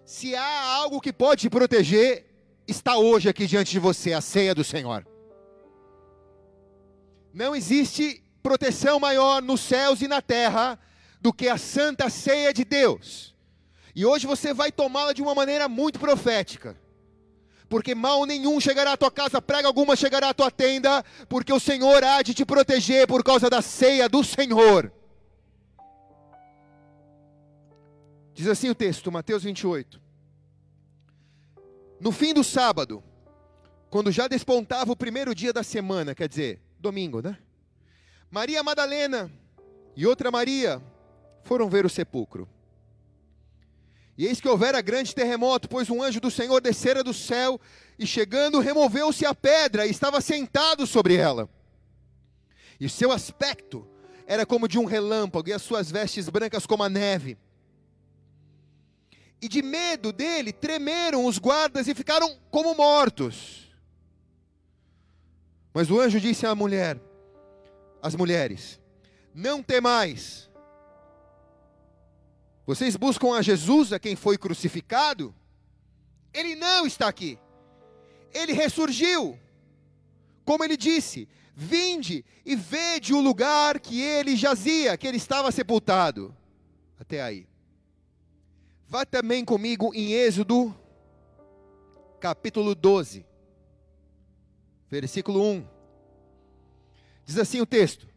Se há algo que pode te proteger, está hoje aqui diante de você a ceia do Senhor. Não existe proteção maior nos céus e na terra do que a santa ceia de Deus. E hoje você vai tomá-la de uma maneira muito profética porque mal nenhum chegará à tua casa, prega alguma chegará à tua tenda, porque o Senhor há de te proteger por causa da ceia do Senhor. Diz assim o texto, Mateus 28. No fim do sábado, quando já despontava o primeiro dia da semana, quer dizer, domingo, né? Maria Madalena e outra Maria foram ver o sepulcro. E eis que houvera grande terremoto, pois um anjo do Senhor descera do céu, e chegando, removeu-se a pedra, e estava sentado sobre ela. E seu aspecto era como de um relâmpago, e as suas vestes brancas como a neve. E de medo dele tremeram os guardas e ficaram como mortos. Mas o anjo disse à mulher, às mulheres: Não temais vocês buscam a Jesus, a quem foi crucificado? Ele não está aqui. Ele ressurgiu. Como ele disse: Vinde e vede o lugar que ele jazia, que ele estava sepultado. Até aí. Vá também comigo em Êxodo, capítulo 12, versículo 1. Diz assim o texto: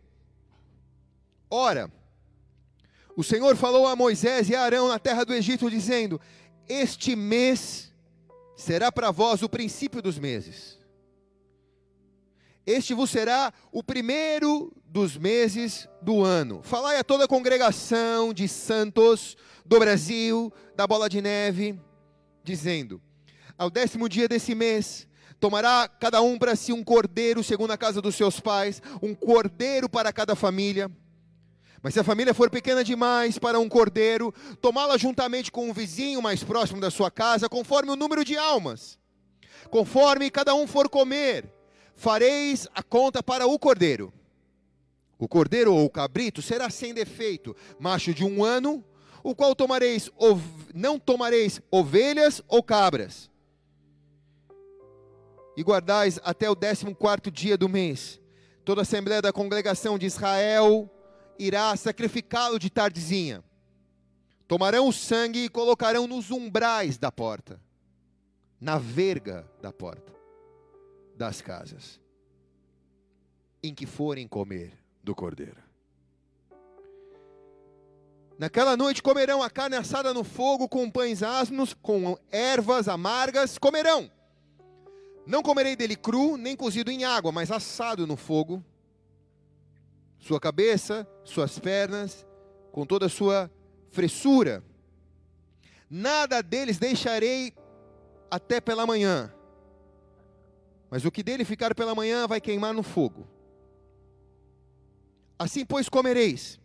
Ora, o Senhor falou a Moisés e a Arão na terra do Egito, dizendo: Este mês será para vós o princípio dos meses. Este vos será o primeiro dos meses do ano. Falai a toda a congregação de santos do Brasil, da bola de neve, dizendo: Ao décimo dia desse mês, tomará cada um para si um cordeiro, segundo a casa dos seus pais, um cordeiro para cada família mas se a família for pequena demais para um cordeiro, tomá-la juntamente com um vizinho mais próximo da sua casa, conforme o número de almas. Conforme cada um for comer, fareis a conta para o cordeiro. O cordeiro ou o cabrito será sem defeito, macho de um ano, o qual tomareis, não tomareis ovelhas ou cabras, e guardais até o décimo quarto dia do mês. Toda a assembleia da congregação de Israel irá sacrificá-lo de tardezinha. Tomarão o sangue e colocarão nos umbrais da porta, na verga da porta das casas, em que forem comer do cordeiro. Naquela noite comerão a carne assada no fogo com pães asmos, com ervas amargas, comerão. Não comerei dele cru, nem cozido em água, mas assado no fogo. Sua cabeça, suas pernas, com toda a sua fressura. Nada deles deixarei até pela manhã. Mas o que dele ficar pela manhã vai queimar no fogo. Assim, pois, comereis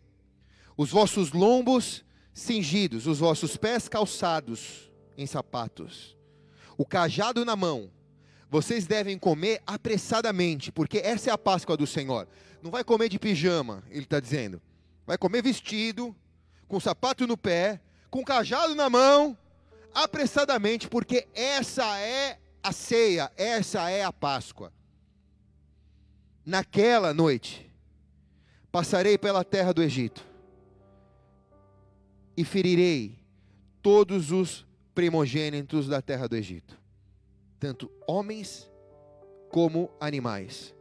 os vossos lombos cingidos, os vossos pés calçados em sapatos, o cajado na mão. Vocês devem comer apressadamente, porque essa é a Páscoa do Senhor. Não vai comer de pijama, ele está dizendo. Vai comer vestido, com sapato no pé, com cajado na mão, apressadamente, porque essa é a ceia, essa é a Páscoa. Naquela noite, passarei pela terra do Egito e ferirei todos os primogênitos da terra do Egito, tanto homens como animais.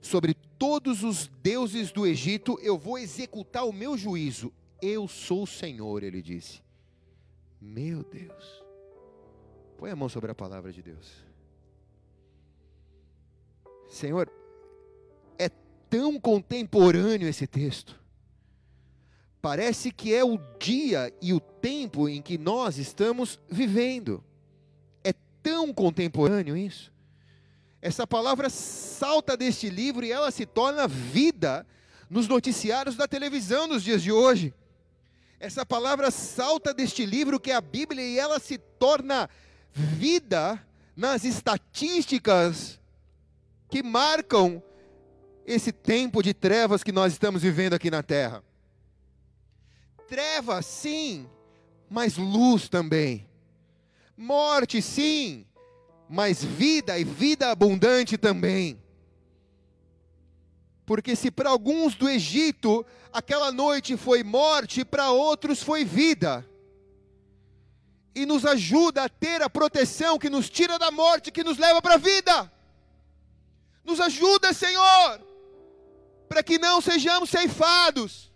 Sobre todos os deuses do Egito eu vou executar o meu juízo. Eu sou o Senhor, ele disse. Meu Deus. Põe a mão sobre a palavra de Deus. Senhor, é tão contemporâneo esse texto. Parece que é o dia e o tempo em que nós estamos vivendo. É tão contemporâneo isso. Essa palavra salta deste livro e ela se torna vida nos noticiários da televisão nos dias de hoje. Essa palavra salta deste livro que é a Bíblia e ela se torna vida nas estatísticas que marcam esse tempo de trevas que nós estamos vivendo aqui na terra. Treva, sim, mas luz também. Morte, sim, mas vida e vida abundante também. Porque se para alguns do Egito aquela noite foi morte, para outros foi vida. E nos ajuda a ter a proteção que nos tira da morte, que nos leva para a vida. Nos ajuda, Senhor, para que não sejamos ceifados.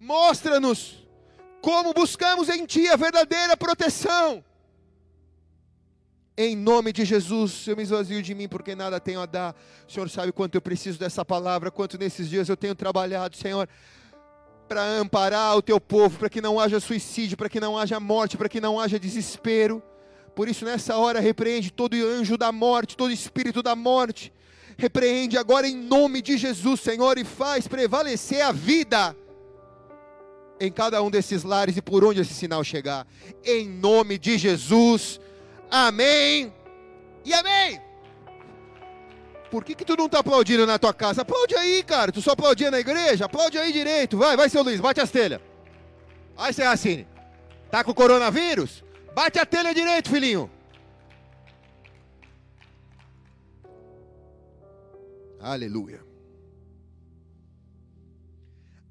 Mostra-nos como buscamos em Ti a verdadeira proteção. Em nome de Jesus, eu me esvazio de mim porque nada tenho a dar. O Senhor sabe quanto eu preciso dessa palavra, quanto nesses dias eu tenho trabalhado, Senhor, para amparar o teu povo, para que não haja suicídio, para que não haja morte, para que não haja desespero. Por isso, nessa hora, repreende todo anjo da morte, todo espírito da morte. Repreende agora em nome de Jesus, Senhor, e faz prevalecer a vida em cada um desses lares e por onde esse sinal chegar. Em nome de Jesus. Amém e amém. Por que, que tu não está aplaudindo na tua casa? Aplaude aí, cara. Tu só aplaudia na igreja? Aplaude aí direito. Vai, vai, seu Luiz, bate as telhas. Aí, seu Racine. Tá com coronavírus? Bate a telha direito, filhinho. Aleluia.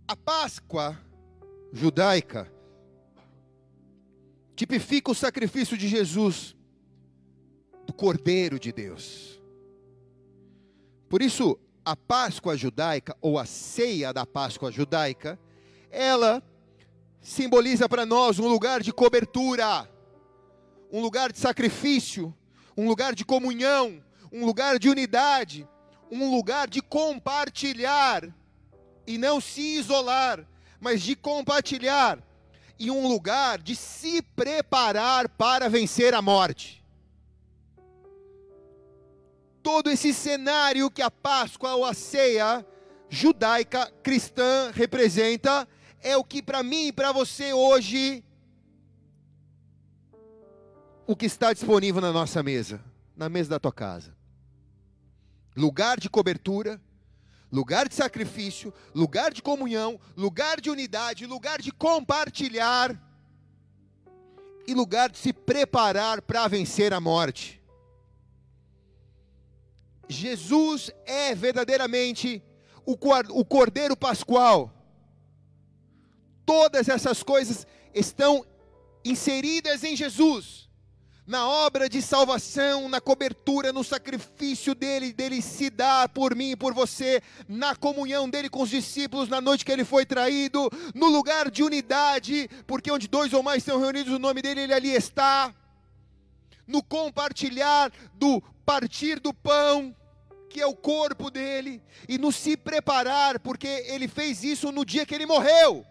A Páscoa judaica tipifica o sacrifício de Jesus, do Cordeiro de Deus. Por isso, a Páscoa judaica, ou a ceia da Páscoa judaica, ela simboliza para nós um lugar de cobertura, um lugar de sacrifício, um lugar de comunhão, um lugar de unidade, um lugar de compartilhar e não se isolar, mas de compartilhar e um lugar de se preparar para vencer a morte. Todo esse cenário que a Páscoa ou a ceia judaica cristã representa é o que para mim e para você hoje o que está disponível na nossa mesa, na mesa da tua casa. Lugar de cobertura, lugar de sacrifício, lugar de comunhão, lugar de unidade, lugar de compartilhar e lugar de se preparar para vencer a morte. Jesus é verdadeiramente o cor- o Cordeiro Pascual. Todas essas coisas estão inseridas em Jesus, na obra de salvação, na cobertura, no sacrifício dele, dele se dar por mim e por você, na comunhão dele com os discípulos na noite que ele foi traído, no lugar de unidade, porque onde dois ou mais estão reunidos o nome dele, ele ali está. No compartilhar do partir do pão, que é o corpo dele, e no se preparar, porque ele fez isso no dia que ele morreu.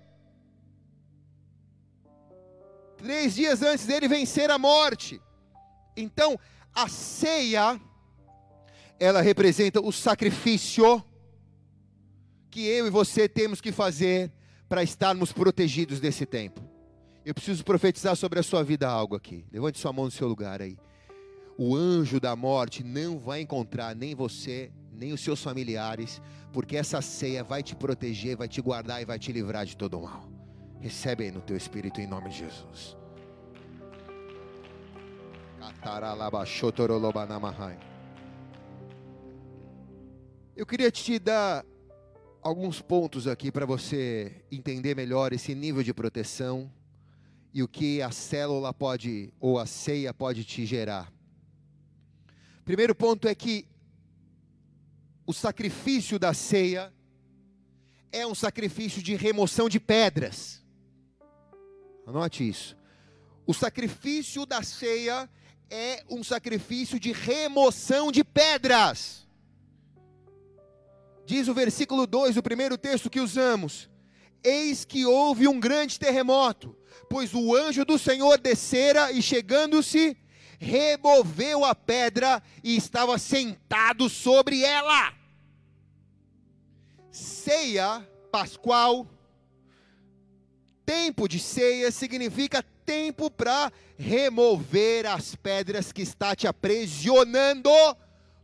Três dias antes dele vencer a morte. Então, a ceia, ela representa o sacrifício que eu e você temos que fazer para estarmos protegidos desse tempo. Eu preciso profetizar sobre a sua vida algo aqui. Levante sua mão no seu lugar aí. O anjo da morte não vai encontrar nem você, nem os seus familiares, porque essa ceia vai te proteger, vai te guardar e vai te livrar de todo o mal. Recebe aí no teu espírito em nome de Jesus. Eu queria te dar alguns pontos aqui para você entender melhor esse nível de proteção e o que a célula pode, ou a ceia pode te gerar. Primeiro ponto é que o sacrifício da ceia é um sacrifício de remoção de pedras. Anote isso. O sacrifício da ceia é um sacrifício de remoção de pedras. Diz o versículo 2, o primeiro texto que usamos: Eis que houve um grande terremoto, pois o anjo do Senhor descera e chegando-se, removeu a pedra e estava sentado sobre ela. Ceia pascual, tempo de ceia significa tempo para remover as pedras que está te aprisionando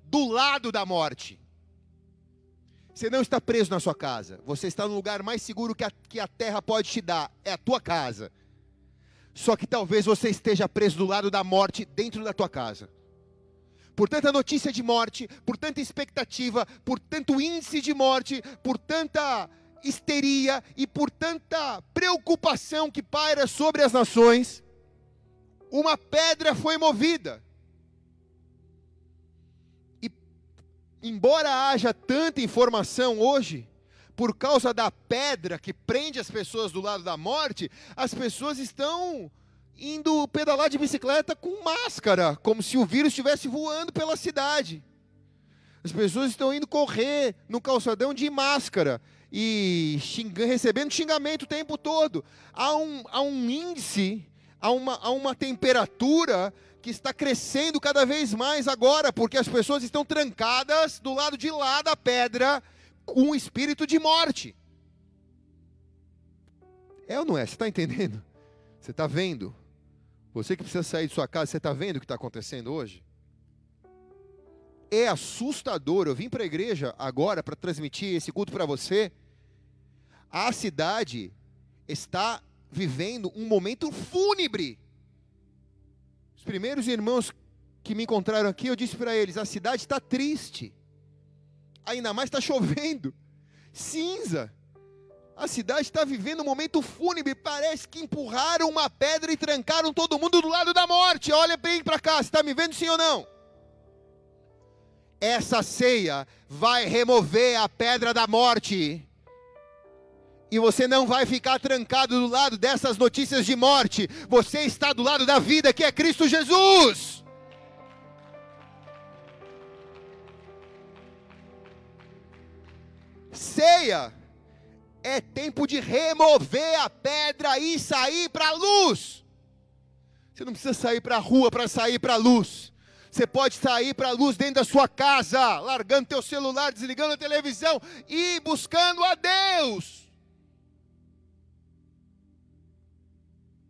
do lado da morte. Você não está preso na sua casa, você está no lugar mais seguro que a, que a terra pode te dar, é a tua casa. Só que talvez você esteja preso do lado da morte dentro da tua casa. Por tanta notícia de morte, por tanta expectativa, por tanto índice de morte, por tanta histeria e por tanta preocupação que paira sobre as nações, uma pedra foi movida. E, embora haja tanta informação hoje, por causa da pedra que prende as pessoas do lado da morte, as pessoas estão indo pedalar de bicicleta com máscara, como se o vírus estivesse voando pela cidade. As pessoas estão indo correr no calçadão de máscara e xinga, recebendo xingamento o tempo todo. Há um, há um índice, há uma, há uma temperatura que está crescendo cada vez mais agora, porque as pessoas estão trancadas do lado de lá da pedra um espírito de morte. É ou não é? Você está entendendo? Você está vendo? Você que precisa sair de sua casa, você está vendo o que está acontecendo hoje? É assustador. Eu vim para a igreja agora para transmitir esse culto para você. A cidade está vivendo um momento fúnebre. Os primeiros irmãos que me encontraram aqui, eu disse para eles: a cidade está triste. Ainda mais está chovendo, cinza. A cidade está vivendo um momento fúnebre. Parece que empurraram uma pedra e trancaram todo mundo do lado da morte. Olha bem para cá, está me vendo sim ou não? Essa ceia vai remover a pedra da morte. E você não vai ficar trancado do lado dessas notícias de morte. Você está do lado da vida, que é Cristo Jesus. Ceia é tempo de remover a pedra e sair para a luz. Você não precisa sair para a rua para sair para a luz. Você pode sair para a luz dentro da sua casa, largando teu celular, desligando a televisão e buscando a Deus.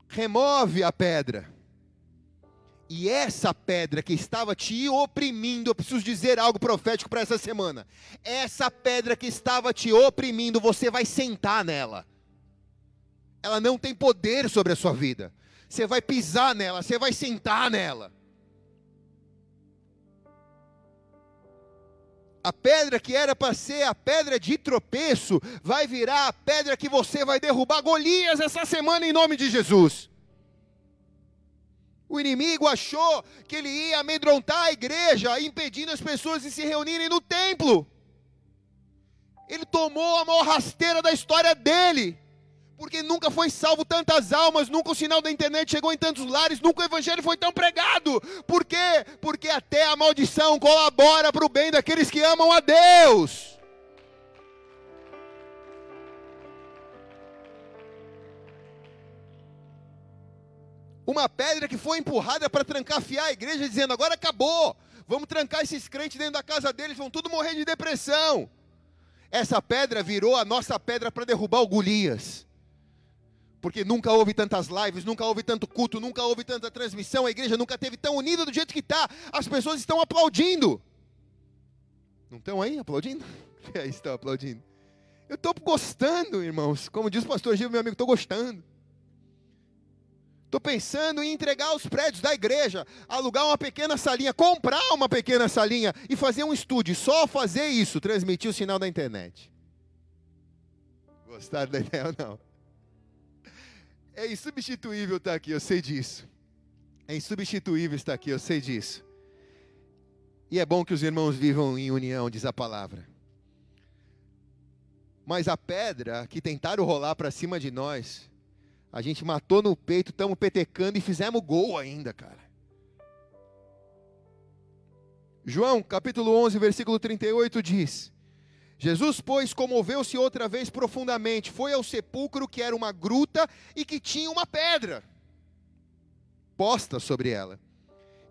Remove a pedra E essa pedra que estava te oprimindo, eu preciso dizer algo profético para essa semana. Essa pedra que estava te oprimindo, você vai sentar nela. Ela não tem poder sobre a sua vida. Você vai pisar nela, você vai sentar nela. A pedra que era para ser a pedra de tropeço, vai virar a pedra que você vai derrubar Golias essa semana em nome de Jesus. O inimigo achou que ele ia amedrontar a igreja, impedindo as pessoas de se reunirem no templo. Ele tomou a maior rasteira da história dele porque nunca foi salvo tantas almas, nunca o sinal da internet chegou em tantos lares, nunca o evangelho foi tão pregado. Por quê? Porque até a maldição colabora para o bem daqueles que amam a Deus. Uma pedra que foi empurrada para trancafiar a igreja, dizendo: agora acabou, vamos trancar esses crentes dentro da casa deles, vão tudo morrer de depressão. Essa pedra virou a nossa pedra para derrubar o Golias porque nunca houve tantas lives, nunca houve tanto culto, nunca houve tanta transmissão, a igreja nunca teve tão unida do jeito que está. As pessoas estão aplaudindo. Não estão aí aplaudindo? *laughs* Estão aplaudindo. Eu estou gostando, irmãos. Como diz o pastor Gil, meu amigo, estou gostando. Estou pensando em entregar os prédios da igreja, alugar uma pequena salinha, comprar uma pequena salinha e fazer um estúdio. Só fazer isso, transmitir o sinal da internet. Gostaram da ideia ou não? É insubstituível estar aqui, eu sei disso. É insubstituível estar aqui, eu sei disso. E é bom que os irmãos vivam em união, diz a palavra. Mas a pedra que tentaram rolar para cima de nós, a gente matou no peito, estamos petecando e fizemos gol ainda, cara. João, capítulo 11, versículo 38 diz: Jesus, pois, comoveu-se outra vez profundamente, foi ao sepulcro que era uma gruta e que tinha uma pedra posta sobre ela.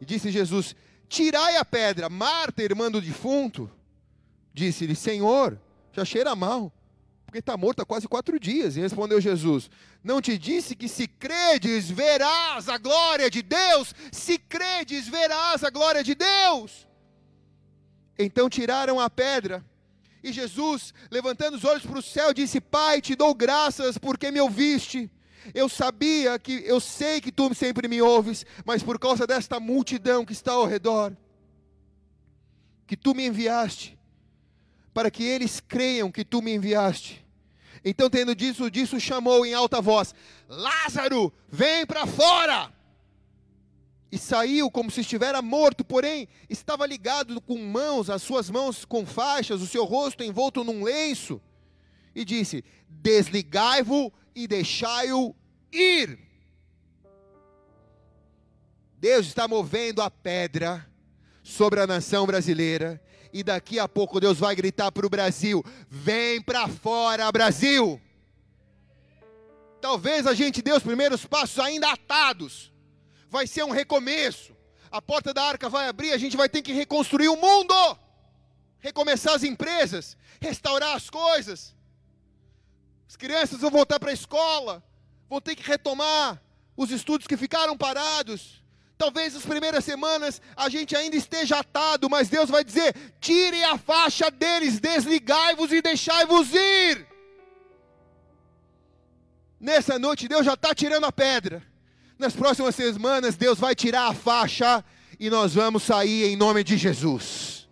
E disse Jesus: Tirai a pedra. Marta, irmã do defunto, disse-lhe: Senhor, já cheira mal, porque está morto há quase quatro dias. E respondeu Jesus: Não te disse que se credes, verás a glória de Deus? Se credes, verás a glória de Deus. Então tiraram a pedra. E Jesus, levantando os olhos para o céu, disse: Pai, te dou graças porque me ouviste. Eu sabia que, eu sei que tu sempre me ouves, mas por causa desta multidão que está ao redor, que tu me enviaste, para que eles creiam que tu me enviaste. Então, tendo disso, disso chamou em alta voz: Lázaro, vem para fora! e saiu como se estivera morto, porém estava ligado com mãos, as suas mãos com faixas, o seu rosto envolto num lenço, e disse: Desligai-vo e deixai-o ir. Deus está movendo a pedra sobre a nação brasileira, e daqui a pouco Deus vai gritar para o Brasil: Vem para fora, Brasil! Talvez a gente dê os primeiros passos ainda atados vai ser um recomeço. A porta da arca vai abrir, a gente vai ter que reconstruir o mundo, recomeçar as empresas, restaurar as coisas. As crianças vão voltar para a escola, vão ter que retomar os estudos que ficaram parados. Talvez as primeiras semanas a gente ainda esteja atado, mas Deus vai dizer: tire a faixa deles, desligai-vos e deixai-vos ir. Nessa noite, Deus já está tirando a pedra. Nas próximas semanas, Deus vai tirar a faixa e nós vamos sair em nome de Jesus.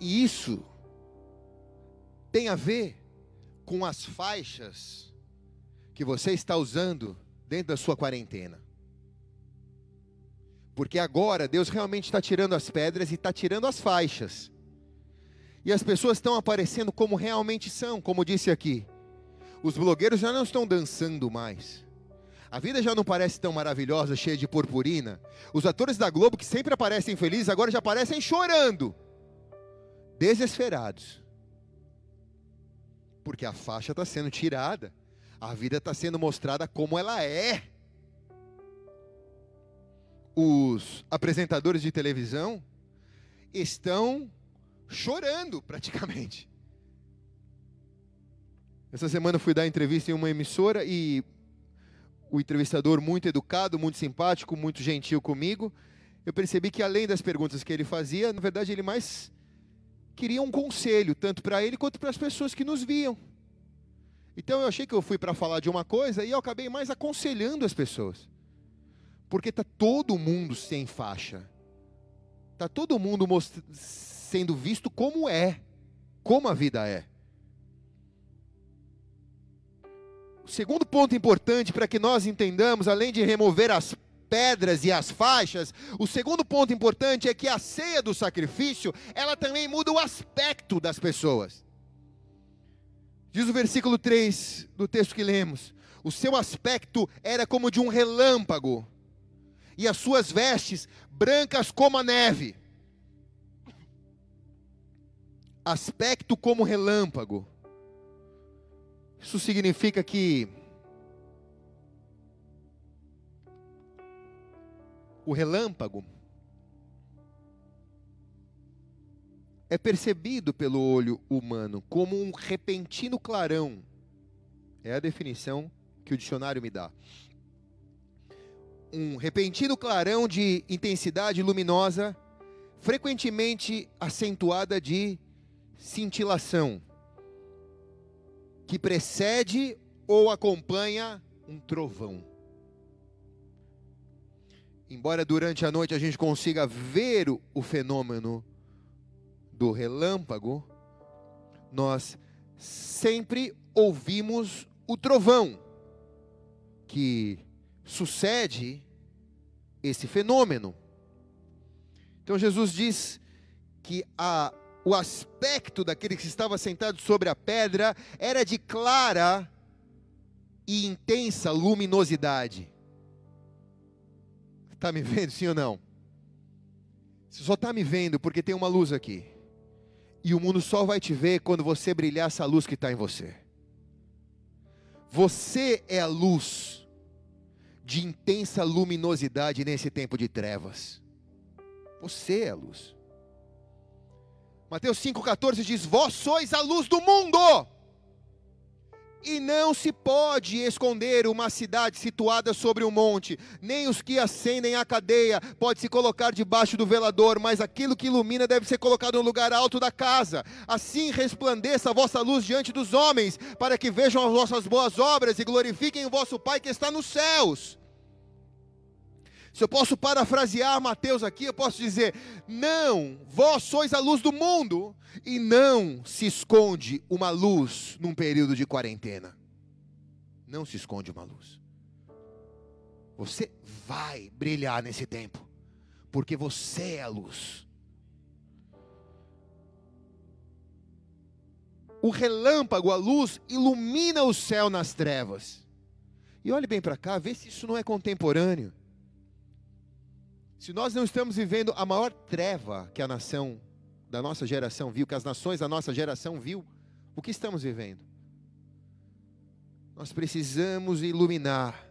E isso tem a ver com as faixas que você está usando dentro da sua quarentena. Porque agora Deus realmente está tirando as pedras e está tirando as faixas. E as pessoas estão aparecendo como realmente são, como disse aqui. Os blogueiros já não estão dançando mais. A vida já não parece tão maravilhosa, cheia de purpurina. Os atores da Globo, que sempre aparecem felizes, agora já aparecem chorando, desesperados. Porque a faixa está sendo tirada, a vida está sendo mostrada como ela é. Os apresentadores de televisão estão chorando praticamente. Essa semana fui dar entrevista em uma emissora e o entrevistador, muito educado, muito simpático, muito gentil comigo, eu percebi que além das perguntas que ele fazia, na verdade ele mais queria um conselho, tanto para ele quanto para as pessoas que nos viam. Então eu achei que eu fui para falar de uma coisa e eu acabei mais aconselhando as pessoas. Porque tá todo mundo sem faixa. Tá todo mundo sendo visto como é, como a vida é. O segundo ponto importante para que nós entendamos, além de remover as pedras e as faixas, o segundo ponto importante é que a ceia do sacrifício, ela também muda o aspecto das pessoas. Diz o versículo 3 do texto que lemos: O seu aspecto era como de um relâmpago, e as suas vestes brancas como a neve. Aspecto como relâmpago. Isso significa que o relâmpago é percebido pelo olho humano como um repentino clarão. É a definição que o dicionário me dá. Um repentino clarão de intensidade luminosa, frequentemente acentuada de cintilação que precede ou acompanha um trovão. Embora durante a noite a gente consiga ver o fenômeno do relâmpago, nós sempre ouvimos o trovão que sucede esse fenômeno. Então Jesus diz que a o aspecto daquele que estava sentado sobre a pedra era de clara e intensa luminosidade. Está me vendo, sim ou não? Você só está me vendo porque tem uma luz aqui. E o mundo só vai te ver quando você brilhar essa luz que está em você. Você é a luz de intensa luminosidade nesse tempo de trevas. Você é a luz. Mateus 5,14 diz: Vós sois a luz do mundo. E não se pode esconder uma cidade situada sobre um monte, nem os que acendem a cadeia pode se colocar debaixo do velador, mas aquilo que ilumina deve ser colocado no lugar alto da casa. Assim resplandeça a vossa luz diante dos homens, para que vejam as vossas boas obras e glorifiquem o vosso Pai que está nos céus. Se eu posso parafrasear Mateus aqui, eu posso dizer: Não, vós sois a luz do mundo, e não se esconde uma luz num período de quarentena. Não se esconde uma luz. Você vai brilhar nesse tempo, porque você é a luz. O relâmpago, a luz, ilumina o céu nas trevas. E olhe bem para cá, vê se isso não é contemporâneo. Se nós não estamos vivendo a maior treva que a nação da nossa geração viu, que as nações da nossa geração viu, o que estamos vivendo? Nós precisamos iluminar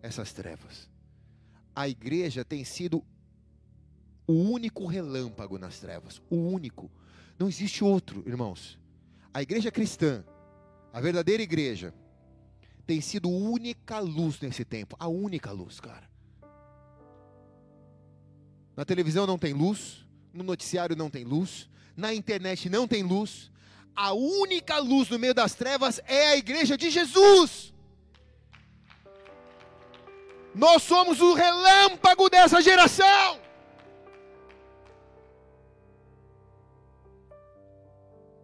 essas trevas. A igreja tem sido o único relâmpago nas trevas, o único. Não existe outro, irmãos. A igreja cristã, a verdadeira igreja, tem sido única luz nesse tempo, a única luz, cara. Na televisão não tem luz, no noticiário não tem luz, na internet não tem luz. A única luz no meio das trevas é a igreja de Jesus. Nós somos o relâmpago dessa geração.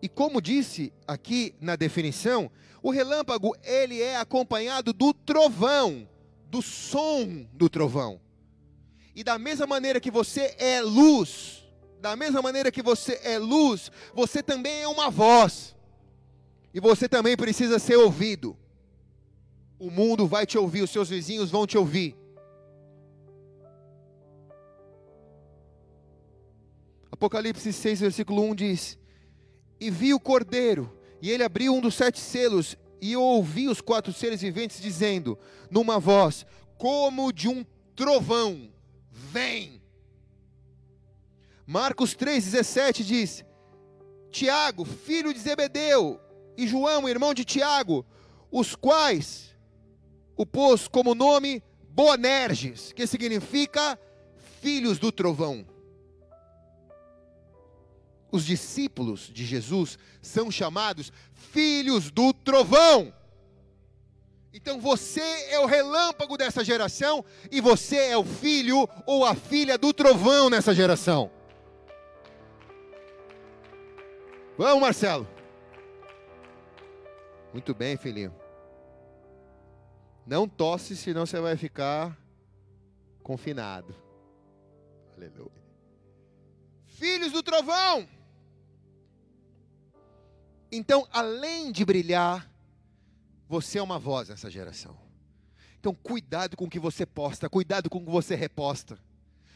E como disse aqui na definição, o relâmpago ele é acompanhado do trovão, do som do trovão. E da mesma maneira que você é luz, da mesma maneira que você é luz, você também é uma voz. E você também precisa ser ouvido. O mundo vai te ouvir, os seus vizinhos vão te ouvir. Apocalipse 6, versículo 1 diz: E vi o cordeiro, e ele abriu um dos sete selos, e eu ouvi os quatro seres viventes dizendo, numa voz, como de um trovão, vem. Marcos 3,17 diz: Tiago, filho de Zebedeu, e João, irmão de Tiago, os quais o pôs como nome Boanerges, que significa filhos do trovão. Os discípulos de Jesus são chamados filhos do trovão. Então você é o relâmpago dessa geração e você é o filho ou a filha do trovão nessa geração. Vamos, Marcelo. Muito bem, filhinho. Não tosse, senão você vai ficar confinado. Aleluia. Filhos do trovão. Então, além de brilhar, você é uma voz nessa geração. Então, cuidado com o que você posta, cuidado com o que você reposta.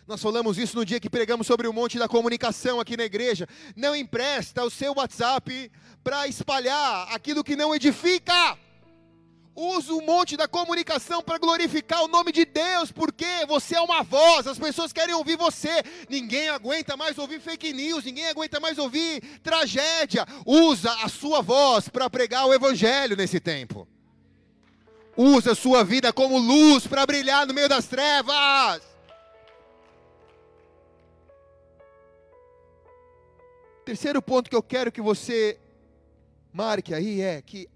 Nós falamos isso no dia que pregamos sobre o monte da comunicação aqui na igreja. Não empresta o seu WhatsApp para espalhar aquilo que não edifica. Usa o monte da comunicação para glorificar o nome de Deus, porque você é uma voz, as pessoas querem ouvir você. Ninguém aguenta mais ouvir fake news, ninguém aguenta mais ouvir tragédia. Usa a sua voz para pregar o evangelho nesse tempo. Usa a sua vida como luz para brilhar no meio das trevas. Terceiro ponto que eu quero que você marque aí é que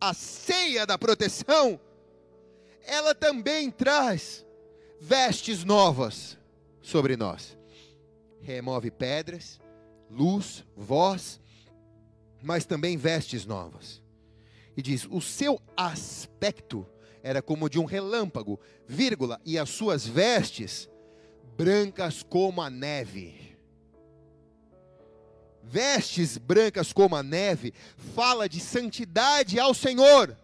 a ceia da proteção, ela também traz vestes novas sobre nós. Remove pedras, luz, voz, mas também vestes novas. E diz: o seu aspecto era como de um relâmpago, vírgula, e as suas vestes brancas como a neve vestes brancas como a neve, fala de santidade ao Senhor.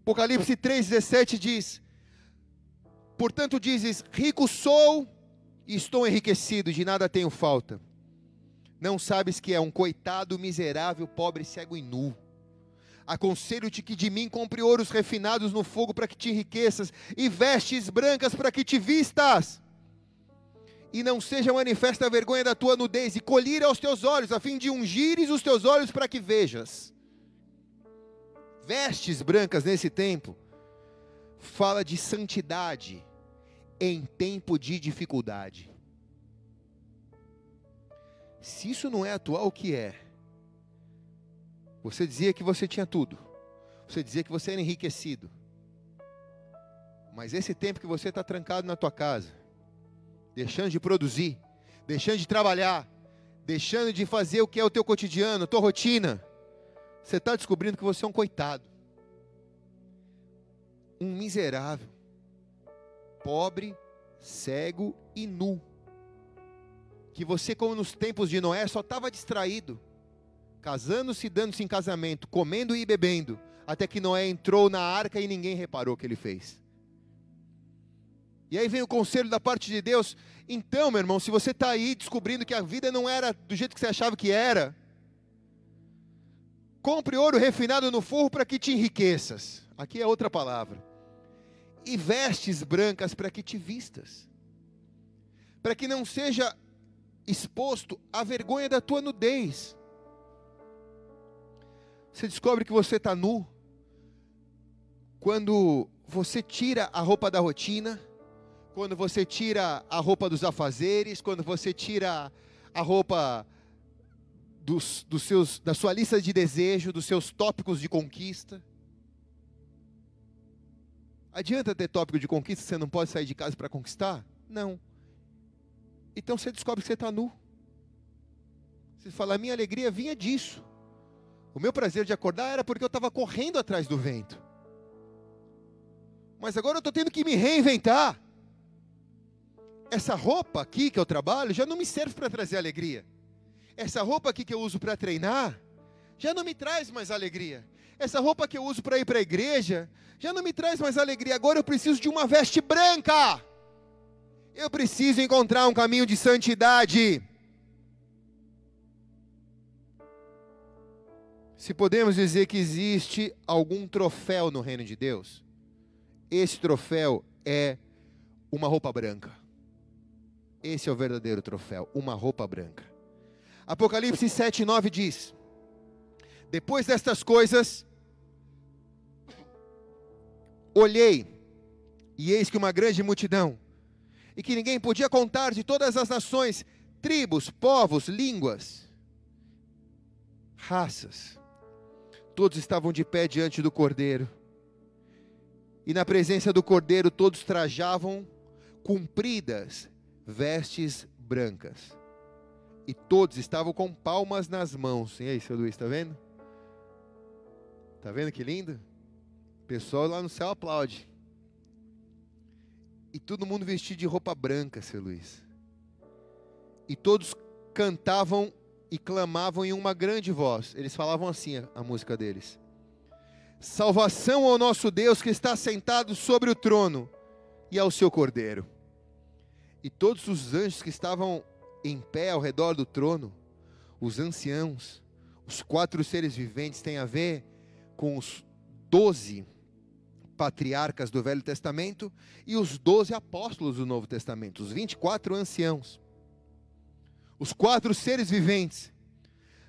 Apocalipse 3,17 diz: Portanto, dizes: Rico sou e estou enriquecido, de nada tenho falta. Não sabes que é um coitado, miserável, pobre, cego e nu. Aconselho-te que de mim compre ouros refinados no fogo para que te enriqueças, e vestes brancas para que te vistas e não seja manifesta a vergonha da tua nudez, e colher aos teus olhos, a fim de ungires os teus olhos para que vejas. Vestes brancas nesse tempo, fala de santidade em tempo de dificuldade. Se isso não é atual, o que é? Você dizia que você tinha tudo, você dizia que você era enriquecido, mas esse tempo que você está trancado na tua casa, deixando de produzir, deixando de trabalhar, deixando de fazer o que é o teu cotidiano, a tua rotina, você está descobrindo que você é um coitado, um miserável, pobre, cego e nu. Que você, como nos tempos de Noé, só estava distraído, casando-se, dando-se em casamento, comendo e bebendo, até que Noé entrou na arca e ninguém reparou o que ele fez. E aí vem o conselho da parte de Deus. Então, meu irmão, se você está aí descobrindo que a vida não era do jeito que você achava que era, compre ouro refinado no forro para que te enriqueças. Aqui é outra palavra. E vestes brancas para que te vistas. Para que não seja exposto à vergonha da tua nudez. Você descobre que você está nu quando você tira a roupa da rotina quando você tira a roupa dos afazeres, quando você tira a roupa dos, dos seus, da sua lista de desejo, dos seus tópicos de conquista. Adianta ter tópico de conquista, você não pode sair de casa para conquistar? Não. Então você descobre que você está nu. Você fala, a minha alegria vinha disso. O meu prazer de acordar era porque eu estava correndo atrás do vento. Mas agora eu estou tendo que me reinventar essa roupa aqui que eu trabalho já não me serve para trazer alegria. Essa roupa aqui que eu uso para treinar já não me traz mais alegria. Essa roupa que eu uso para ir para a igreja já não me traz mais alegria. Agora eu preciso de uma veste branca. Eu preciso encontrar um caminho de santidade. Se podemos dizer que existe algum troféu no reino de Deus, esse troféu é uma roupa branca. Esse é o verdadeiro troféu, uma roupa branca. Apocalipse 7, 9 diz: Depois destas coisas, olhei, e eis que uma grande multidão, e que ninguém podia contar de todas as nações, tribos, povos, línguas, raças, todos estavam de pé diante do cordeiro. E na presença do cordeiro todos trajavam compridas vestes brancas. E todos estavam com palmas nas mãos. E aí, seu Luiz, está vendo? Está vendo que lindo? O pessoal lá no céu aplaude. E todo mundo vestido de roupa branca, seu Luiz. E todos cantavam e clamavam em uma grande voz. Eles falavam assim a, a música deles. Salvação ao nosso Deus que está sentado sobre o trono e ao seu cordeiro. E todos os anjos que estavam em pé ao redor do trono, os anciãos, os quatro seres viventes, têm a ver com os doze patriarcas do Velho Testamento e os doze apóstolos do Novo Testamento, os 24 anciãos. Os quatro seres viventes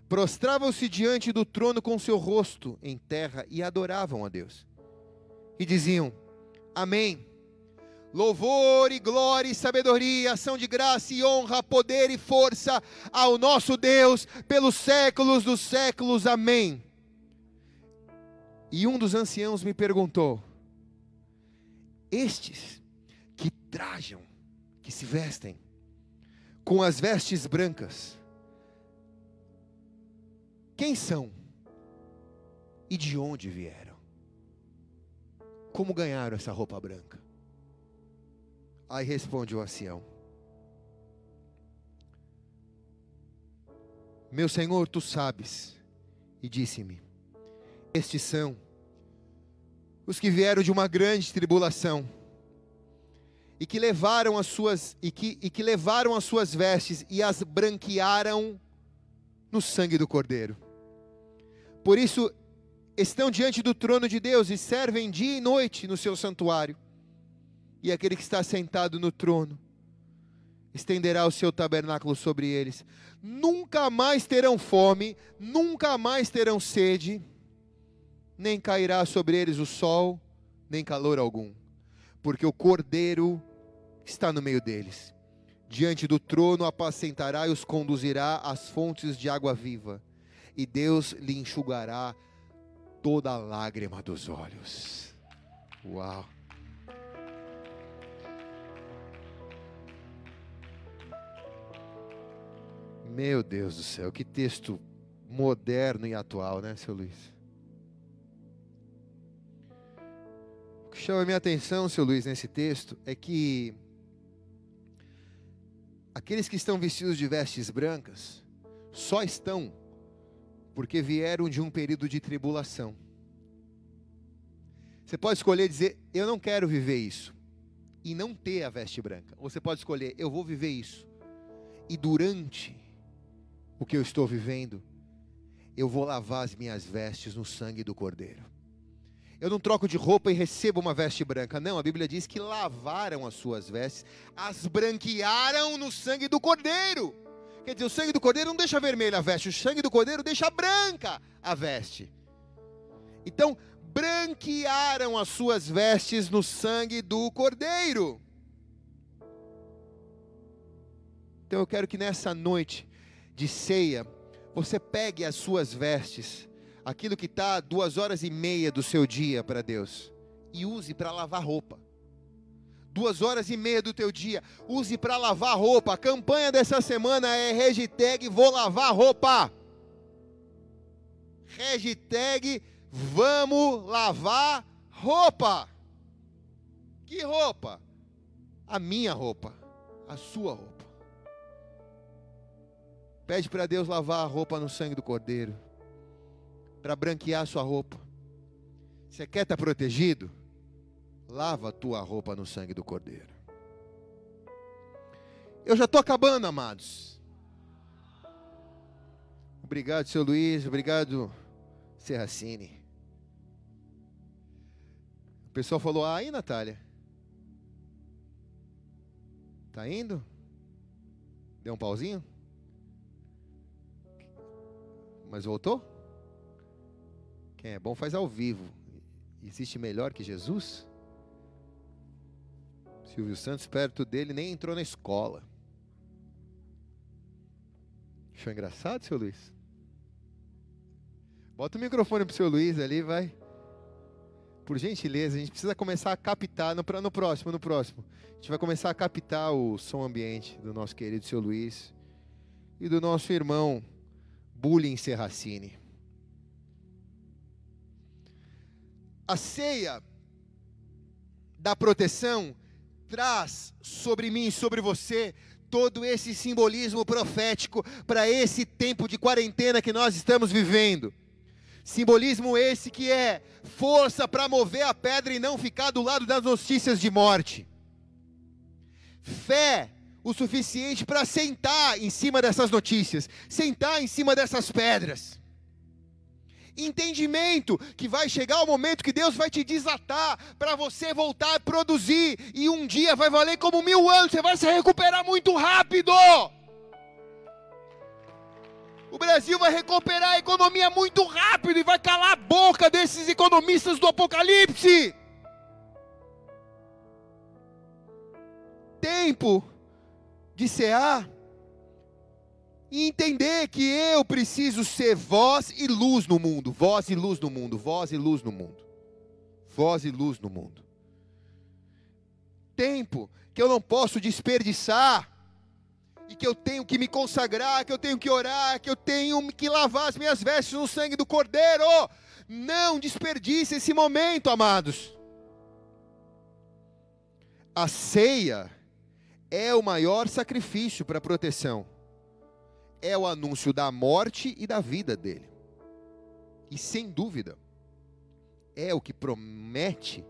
prostravam-se diante do trono com seu rosto em terra e adoravam a Deus. E diziam: Amém. Louvor e glória e sabedoria, ação de graça e honra, poder e força ao nosso Deus pelos séculos dos séculos. Amém. E um dos anciãos me perguntou: Estes que trajam, que se vestem com as vestes brancas, quem são? E de onde vieram? Como ganharam essa roupa branca? Aí responde o ancião: Meu senhor, tu sabes. E disse-me: Estes são os que vieram de uma grande tribulação e que levaram as suas e que, e que levaram as suas vestes e as branquearam no sangue do Cordeiro. Por isso estão diante do trono de Deus e servem dia e noite no seu santuário. E aquele que está sentado no trono estenderá o seu tabernáculo sobre eles. Nunca mais terão fome, nunca mais terão sede, nem cairá sobre eles o sol, nem calor algum, porque o Cordeiro está no meio deles. Diante do trono apacentará e os conduzirá às fontes de água viva e Deus lhe enxugará toda a lágrima dos olhos. Uau! Meu Deus do céu, que texto moderno e atual, né, seu Luiz? O que chama a minha atenção, seu Luiz, nesse texto é que aqueles que estão vestidos de vestes brancas só estão porque vieram de um período de tribulação. Você pode escolher dizer, eu não quero viver isso, e não ter a veste branca. Ou você pode escolher, eu vou viver isso, e durante o que eu estou vivendo, eu vou lavar as minhas vestes no sangue do Cordeiro. Eu não troco de roupa e recebo uma veste branca. Não, a Bíblia diz que lavaram as suas vestes, as branquearam no sangue do Cordeiro. Quer dizer, o sangue do cordeiro não deixa vermelha a veste, o sangue do cordeiro deixa branca a veste. Então, branquearam as suas vestes no sangue do cordeiro. Então eu quero que nessa noite de ceia, você pegue as suas vestes, aquilo que está duas horas e meia do seu dia para Deus, e use para lavar roupa duas horas e meia do teu dia, use para lavar roupa. A campanha dessa semana é hashtag vou lavar roupa. Hashtag vamos lavar roupa. Que roupa? A minha roupa, a sua roupa. Pede para Deus lavar a roupa no sangue do Cordeiro, para branquear a sua roupa. Você quer estar tá protegido? lava a tua roupa no sangue do Cordeiro. Eu já estou acabando, amados. Obrigado, seu Luiz. Obrigado, Serracini. O pessoal falou: ah, aí, Natália. Tá indo? Deu um pauzinho? Mas voltou? Quem é bom faz ao vivo. Existe melhor que Jesus? Silvio Santos, perto dele, nem entrou na escola. Achou engraçado, seu Luiz? Bota o microfone pro seu Luiz ali, vai. Por gentileza, a gente precisa começar a captar no, no próximo, no próximo. A gente vai começar a captar o som ambiente do nosso querido seu Luiz e do nosso irmão Bullying Serracini. A ceia da proteção traz sobre mim e sobre você todo esse simbolismo profético para esse tempo de quarentena que nós estamos vivendo. Simbolismo esse que é força para mover a pedra e não ficar do lado das notícias de morte. Fé o suficiente para sentar em cima dessas notícias, sentar em cima dessas pedras. Entendimento que vai chegar o momento que Deus vai te desatar para você voltar a produzir e um dia vai valer como mil anos, você vai se recuperar muito rápido. O Brasil vai recuperar a economia muito rápido e vai calar a boca desses economistas do apocalipse. Tempo de cear e entender que eu preciso ser voz e luz no mundo, voz e luz no mundo, voz e luz no mundo, voz e luz no mundo. Tempo que eu não posso desperdiçar e que eu tenho que me consagrar, que eu tenho que orar, que eu tenho que lavar as minhas vestes no sangue do Cordeiro. Não desperdice esse momento, amados. A ceia é o maior sacrifício para proteção. É o anúncio da morte e da vida dele. E sem dúvida, é o que promete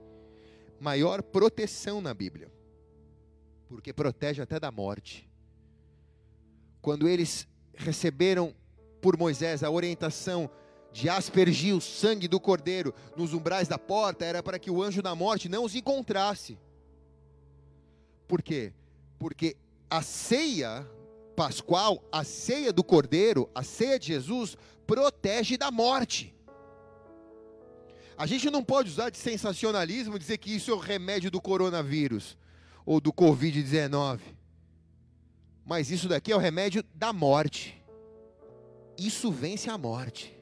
maior proteção na Bíblia. Porque protege até da morte quando eles receberam por Moisés a orientação de aspergir o sangue do cordeiro nos umbrais da porta, era para que o anjo da morte não os encontrasse. Por quê? Porque a ceia pascual, a ceia do cordeiro, a ceia de Jesus, protege da morte. A gente não pode usar de sensacionalismo dizer que isso é o remédio do coronavírus ou do Covid-19. Mas isso daqui é o remédio da morte. Isso vence a morte.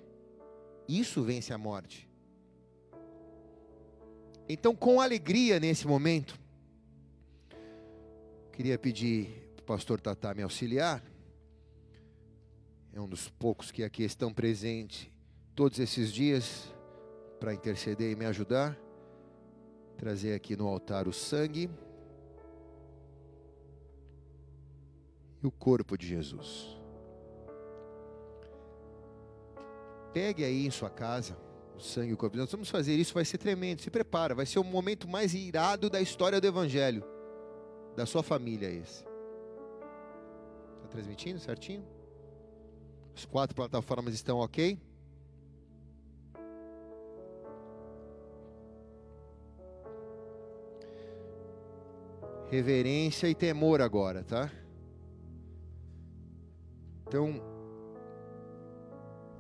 Isso vence a morte. Então, com alegria nesse momento, queria pedir para o pastor Tatá me auxiliar. É um dos poucos que aqui estão presentes todos esses dias para interceder e me ajudar. Trazer aqui no altar o sangue. e o corpo de Jesus. Pegue aí em sua casa o sangue e o corpo. Nós vamos fazer isso, vai ser tremendo. Se prepara, vai ser o momento mais irado da história do Evangelho, da sua família esse. Está transmitindo certinho? As quatro plataformas estão ok? Reverência e temor agora, tá? Então,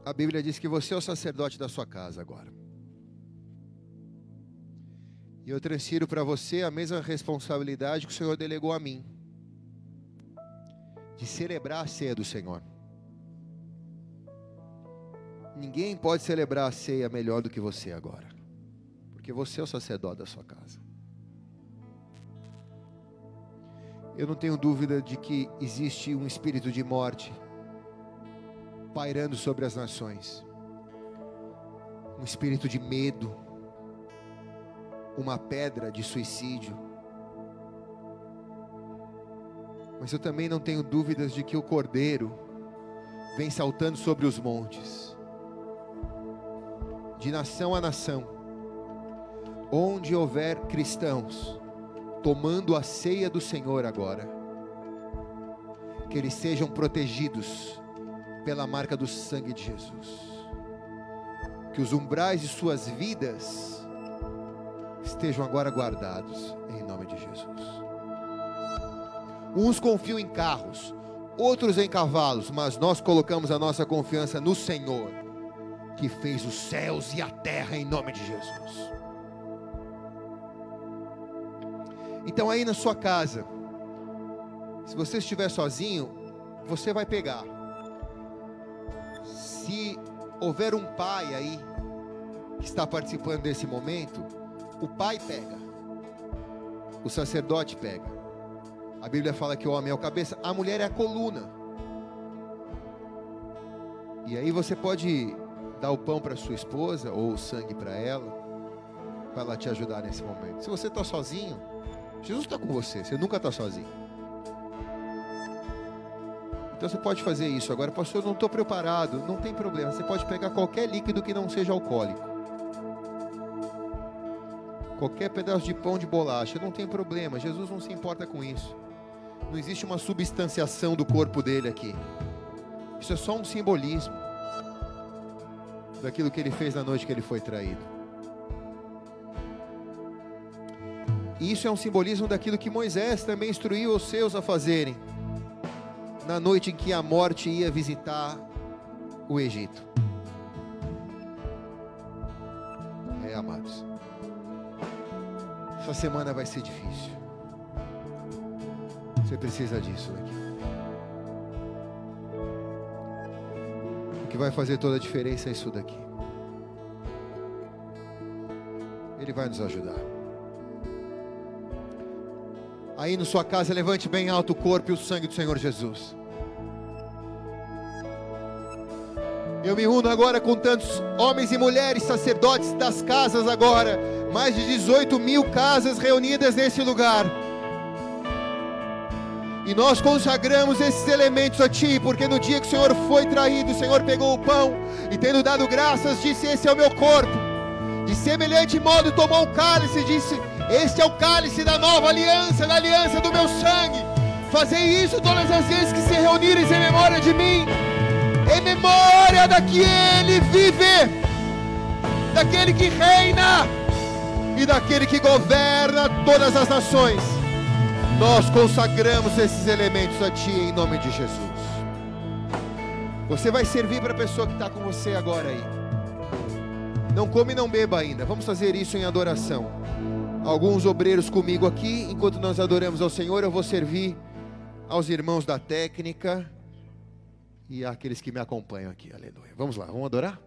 a Bíblia diz que você é o sacerdote da sua casa agora. E eu transfiro para você a mesma responsabilidade que o Senhor delegou a mim de celebrar a ceia do Senhor. Ninguém pode celebrar a ceia melhor do que você agora, porque você é o sacerdote da sua casa. Eu não tenho dúvida de que existe um espírito de morte pairando sobre as nações. Um espírito de medo, uma pedra de suicídio. Mas eu também não tenho dúvidas de que o Cordeiro vem saltando sobre os montes, de nação a nação, onde houver cristãos tomando a ceia do Senhor agora, que eles sejam protegidos pela marca do sangue de Jesus. Que os umbrais de suas vidas estejam agora guardados em nome de Jesus. Uns confiam em carros, outros em cavalos, mas nós colocamos a nossa confiança no Senhor. que fez os céus e a terra em nome de Jesus. Então, aí na sua casa, se você estiver sozinho, você vai pegar. Se houver um pai aí que está participando desse momento, o pai pega, o sacerdote pega. A Bíblia fala que o homem é o cabeça, a mulher é a coluna. E aí você pode dar o pão para sua esposa ou o sangue para ela, para ela te ajudar nesse momento. Se você está sozinho, Jesus está com você, você nunca está sozinho. Então você pode fazer isso. Agora, pastor, eu não estou preparado. Não tem problema. Você pode pegar qualquer líquido que não seja alcoólico. Qualquer pedaço de pão de bolacha. Não tem problema. Jesus não se importa com isso. Não existe uma substanciação do corpo dele aqui. Isso é só um simbolismo daquilo que ele fez na noite que ele foi traído. E isso é um simbolismo daquilo que Moisés também instruiu os seus a fazerem na noite em que a morte ia visitar o Egito. É, amados. Essa semana vai ser difícil. Você precisa disso daqui. O que vai fazer toda a diferença é isso daqui. Ele vai nos ajudar. Aí na sua casa, levante bem alto o corpo e o sangue do Senhor Jesus. Eu me uno agora com tantos homens e mulheres, sacerdotes das casas agora, mais de 18 mil casas reunidas nesse lugar. E nós consagramos esses elementos a Ti, porque no dia que o Senhor foi traído, o Senhor pegou o pão e, tendo dado graças, disse: Esse é o meu corpo. De semelhante modo, tomou o cálice e disse: Este é o cálice da nova aliança, da aliança do meu sangue. Fazei isso todas as vezes que se reunirem em memória de mim, em memória da que Ele vive, daquele que reina e daquele que governa todas as nações. Nós consagramos esses elementos a Ti em nome de Jesus. Você vai servir para a pessoa que está com você agora aí. Não come e não beba ainda. Vamos fazer isso em adoração. Alguns obreiros comigo aqui, enquanto nós adoramos ao Senhor, eu vou servir aos irmãos da técnica e àqueles que me acompanham aqui. Aleluia. Vamos lá, vamos adorar?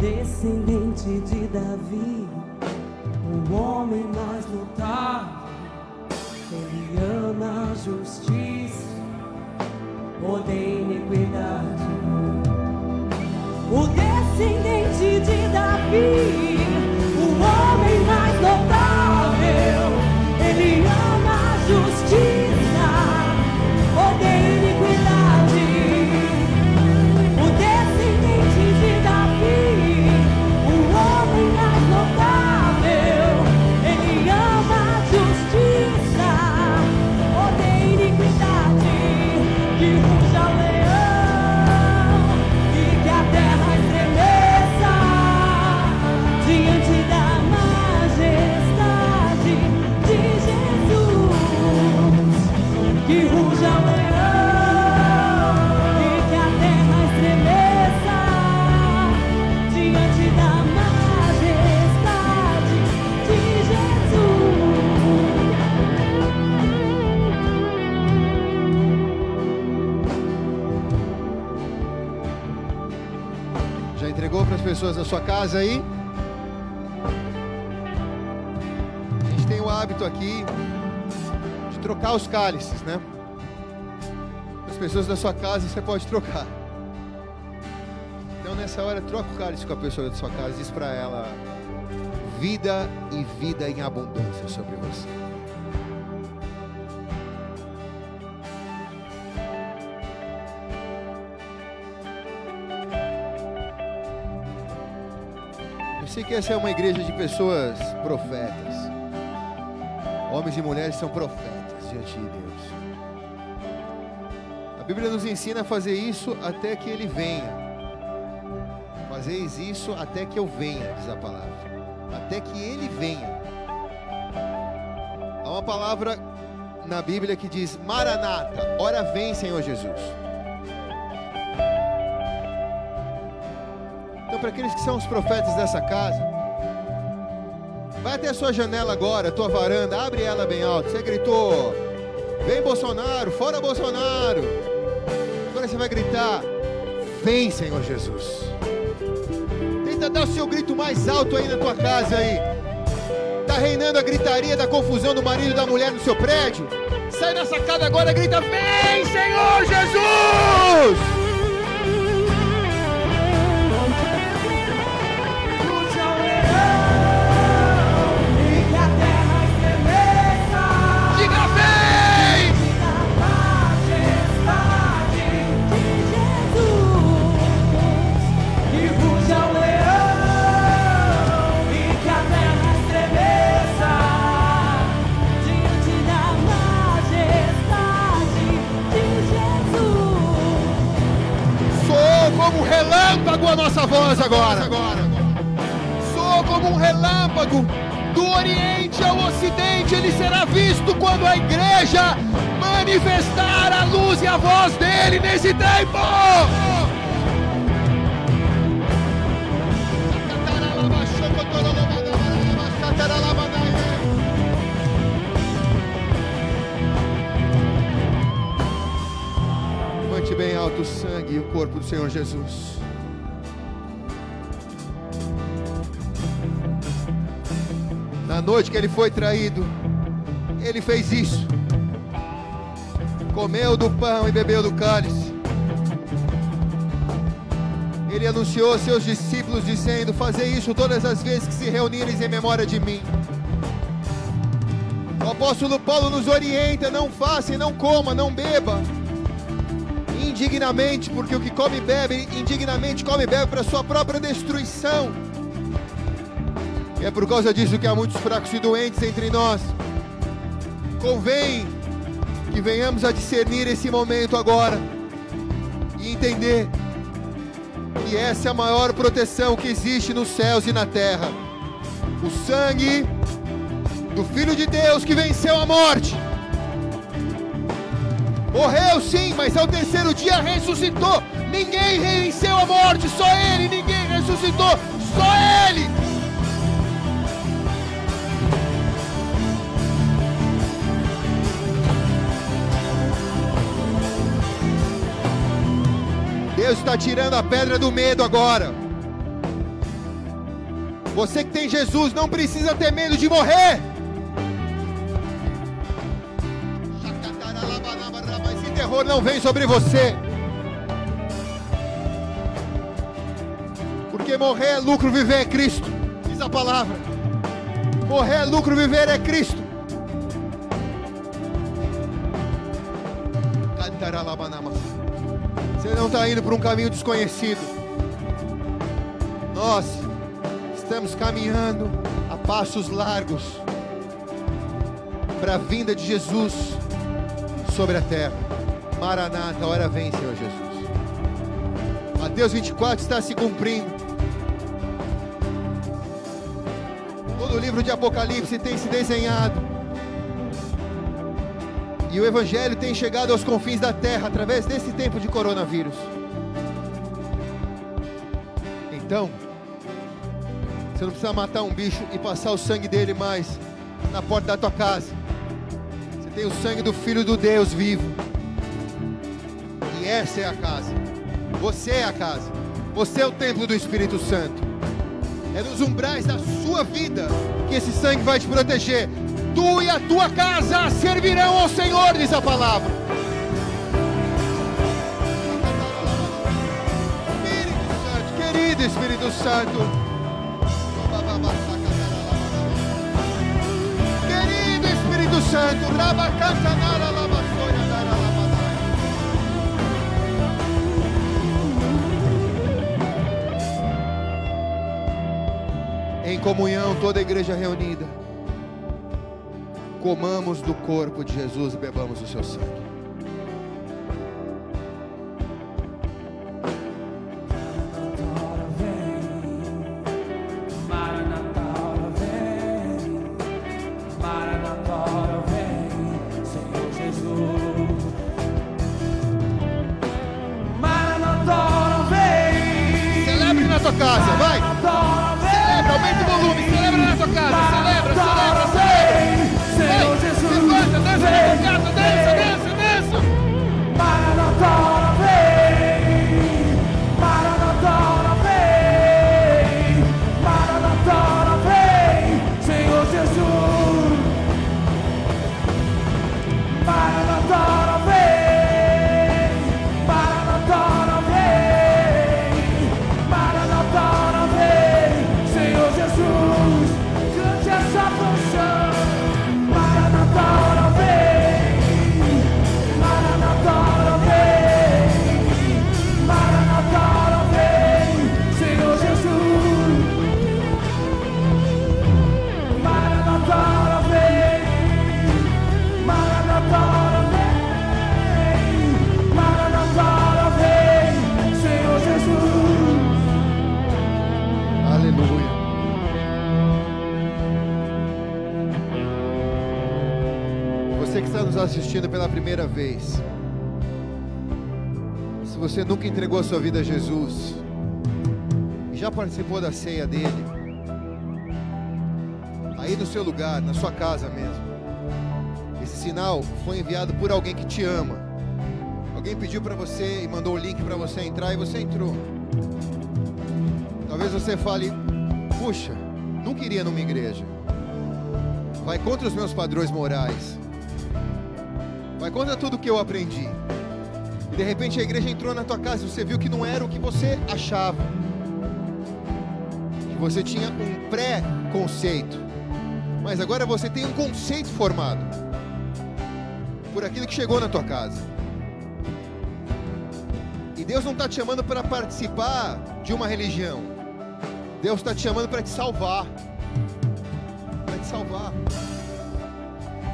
Descendente de Davi, o homem mais notável, ele ama a justiça, odeia iniquidade. O descendente de Davi, pessoas da sua casa aí? A gente tem o hábito aqui de trocar os cálices, né? As pessoas da sua casa você pode trocar. Então nessa hora troca o cálice com a pessoa da sua casa diz para ela vida e vida em abundância sobre você. Eu sei que essa é uma igreja de pessoas profetas. Homens e mulheres são profetas diante de Deus. A Bíblia nos ensina a fazer isso até que Ele venha. Fazeis isso até que eu venha, diz a palavra. Até que Ele venha. Há uma palavra na Bíblia que diz Maranata, ora vem, Senhor Jesus. Para aqueles que são os profetas dessa casa, vai até a sua janela agora, a tua varanda, abre ela bem alto. Você gritou: Vem Bolsonaro, fora Bolsonaro. Agora você vai gritar: Vem, Senhor Jesus. Tenta dar o seu grito mais alto aí na tua casa aí. Tá reinando a gritaria da confusão do marido e da mulher no seu prédio? Sai da sacada agora e grita: Vem, Senhor Jesus! Relâmpago a nossa voz agora. Soou como um relâmpago do Oriente ao Ocidente, ele será visto quando a igreja manifestar a luz e a voz dele nesse tempo. E o corpo do Senhor Jesus. Na noite que ele foi traído, ele fez isso. Comeu do pão e bebeu do cálice. Ele anunciou aos seus discípulos, dizendo: Fazer isso todas as vezes que se reunirem em memória de mim. O apóstolo Paulo nos orienta: não faça não coma, não beba indignamente, porque o que come e bebe indignamente come e bebe para sua própria destruição. E é por causa disso que há muitos fracos e doentes entre nós. Convém que venhamos a discernir esse momento agora e entender que essa é a maior proteção que existe nos céus e na terra. O sangue do Filho de Deus que venceu a morte. Morreu sim, mas ao terceiro dia ressuscitou. Ninguém venceu a morte, só ele. Ninguém ressuscitou, só ele. Deus está tirando a pedra do medo agora. Você que tem Jesus não precisa ter medo de morrer. Terror não vem sobre você. Porque morrer é lucro, viver é Cristo. Diz a palavra. Morrer é lucro, viver é Cristo. Você não está indo por um caminho desconhecido. Nós estamos caminhando a passos largos para a vinda de Jesus sobre a terra. Maranata, a hora vem, Senhor Jesus. Mateus 24 está se cumprindo. Todo o livro de Apocalipse tem se desenhado. E o Evangelho tem chegado aos confins da terra através desse tempo de coronavírus. Então, você não precisa matar um bicho e passar o sangue dele mais na porta da tua casa. Você tem o sangue do Filho do Deus vivo. Essa é a casa. Você é a casa. Você é o templo do Espírito Santo. É nos umbrais da sua vida que esse sangue vai te proteger. Tu e a tua casa servirão ao Senhor, diz a palavra. Espírito Santo, querido Espírito Santo. Querido Espírito Santo, Rabacantanara comunhão, toda a igreja reunida comamos do corpo de Jesus e bebamos o seu sangue. Primeira vez, se você nunca entregou a sua vida a Jesus, já participou da ceia dele, aí no seu lugar, na sua casa mesmo, esse sinal foi enviado por alguém que te ama. Alguém pediu para você e mandou o link para você entrar e você entrou. Talvez você fale: puxa, não queria numa igreja. Vai contra os meus padrões morais. Vai contra tudo que eu aprendi. E de repente a igreja entrou na tua casa e você viu que não era o que você achava. Que você tinha um pré-conceito. Mas agora você tem um conceito formado por aquilo que chegou na tua casa. E Deus não está te chamando para participar de uma religião. Deus está te chamando para te salvar. Para te salvar.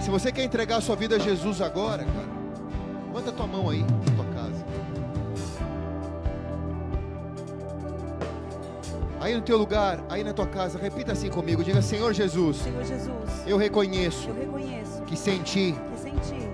Se você quer entregar a sua vida a Jesus agora, cara, levanta tua mão aí na tua casa. Aí no teu lugar, aí na tua casa, repita assim comigo, diga Senhor Jesus, Senhor Jesus, eu reconheço eu reconheço que sem ti que sem ti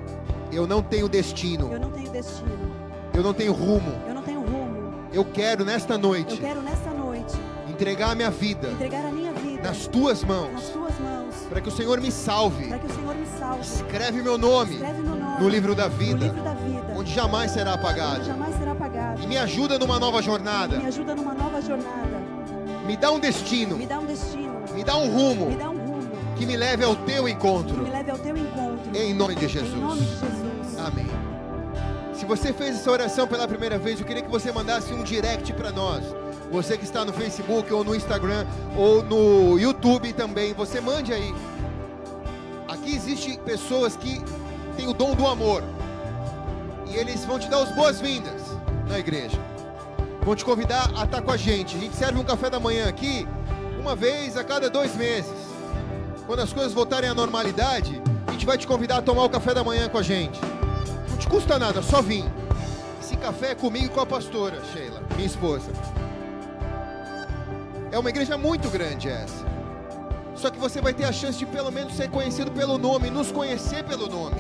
eu não tenho destino, eu não tenho destino, eu não tenho rumo. eu não tenho rumo. Eu quero nesta Eu noite quero nesta noite entregar a minha vida entregar a minha vida nas tuas nas mãos, tuas mãos, para que o Senhor me salve. para que o Senhor me. Escreve meu nome Escreve meu nome no livro da vida, livro da vida, onde jamais será onde apagado. jamais será apagado. E me ajuda numa nova jornada. Me ajuda numa nova jornada. Me dá um destino, Me dá um destino. me dá um Me rumo dá um rumo. que me leve ao teu Que encontro. me leve ao teu encontro. Em nome de Em nome Jesus. de Jesus. Amém. Se você fez essa oração pela primeira vez, eu queria que você mandasse um direct para nós. Você que está no Facebook ou no Instagram ou no YouTube também, você mande aí. Aqui existe pessoas que têm o dom do amor. E eles vão te dar as boas-vindas na igreja. Vão te convidar a estar com a gente. A gente serve um café da manhã aqui uma vez a cada dois meses. Quando as coisas voltarem à normalidade, a gente vai te convidar a tomar o café da manhã com a gente. Não te custa nada, só vim. Esse café é comigo e com a pastora, Sheila, minha esposa. É uma igreja muito grande essa. Só que você vai ter a chance de pelo menos ser conhecido pelo nome, nos conhecer pelo nome.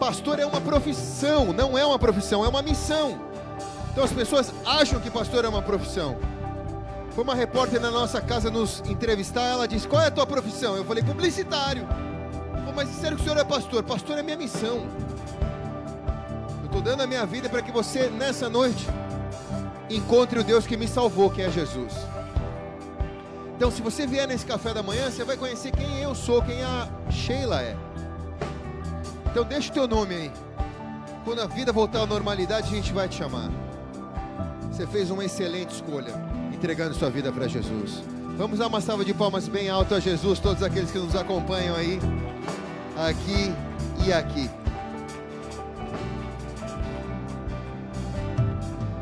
Pastor é uma profissão, não é uma profissão, é uma missão. Então as pessoas acham que pastor é uma profissão. Foi uma repórter na nossa casa nos entrevistar, ela disse: Qual é a tua profissão? Eu falei: Publicitário. Pô, mas sério que o senhor é pastor? Pastor é minha missão. Eu estou dando a minha vida para que você, nessa noite, encontre o Deus que me salvou, que é Jesus. Então, se você vier nesse café da manhã, você vai conhecer quem eu sou, quem a Sheila é. Então, deixa o teu nome aí. Quando a vida voltar à normalidade, a gente vai te chamar. Você fez uma excelente escolha, entregando sua vida para Jesus. Vamos dar uma salva de palmas bem alto a Jesus, todos aqueles que nos acompanham aí, aqui e aqui.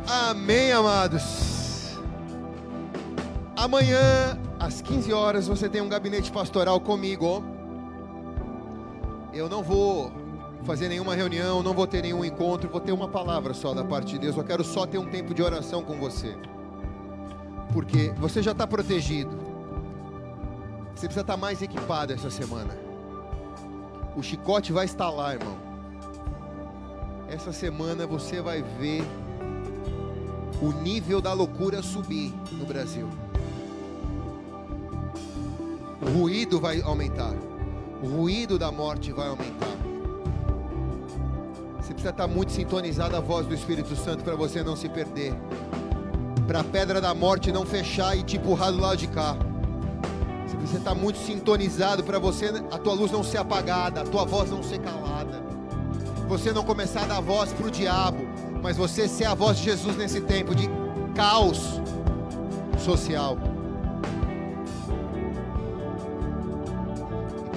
Amém, amados. Amanhã, às 15 horas, você tem um gabinete pastoral comigo. Eu não vou fazer nenhuma reunião, não vou ter nenhum encontro, vou ter uma palavra só da parte de Deus. Eu quero só ter um tempo de oração com você. Porque você já está protegido. Você precisa estar mais equipado essa semana. O chicote vai estar lá, irmão. Essa semana você vai ver o nível da loucura subir no Brasil. O ruído vai aumentar. O ruído da morte vai aumentar. Você precisa estar muito sintonizado à voz do Espírito Santo para você não se perder. Para a pedra da morte não fechar e te empurrar do lado de cá. Você precisa estar muito sintonizado para você a tua luz não ser apagada, a tua voz não ser calada. Você não começar a dar voz para o diabo, mas você ser a voz de Jesus nesse tempo de caos social.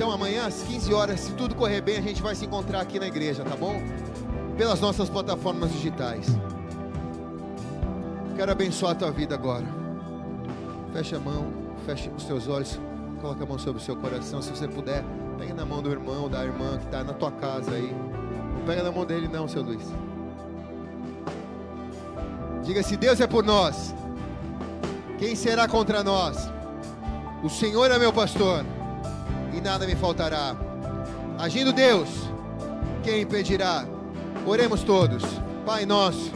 Então amanhã às 15 horas, se tudo correr bem, a gente vai se encontrar aqui na igreja, tá bom? Pelas nossas plataformas digitais. Quero abençoar a tua vida agora. Feche a mão, feche os teus olhos, coloca a mão sobre o seu coração, se você puder, pega na mão do irmão, da irmã que está na tua casa aí. Não pega na mão dele não, seu Luiz. Diga se Deus é por nós, quem será contra nós? O Senhor é meu pastor nada me faltará. Agindo Deus, quem impedirá? Oremos todos. Pai nosso.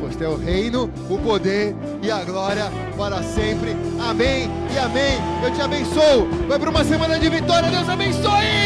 Pois teu reino, o poder e a glória para sempre. Amém e amém. Eu te abençoo. Vai para uma semana de vitória. Deus abençoe.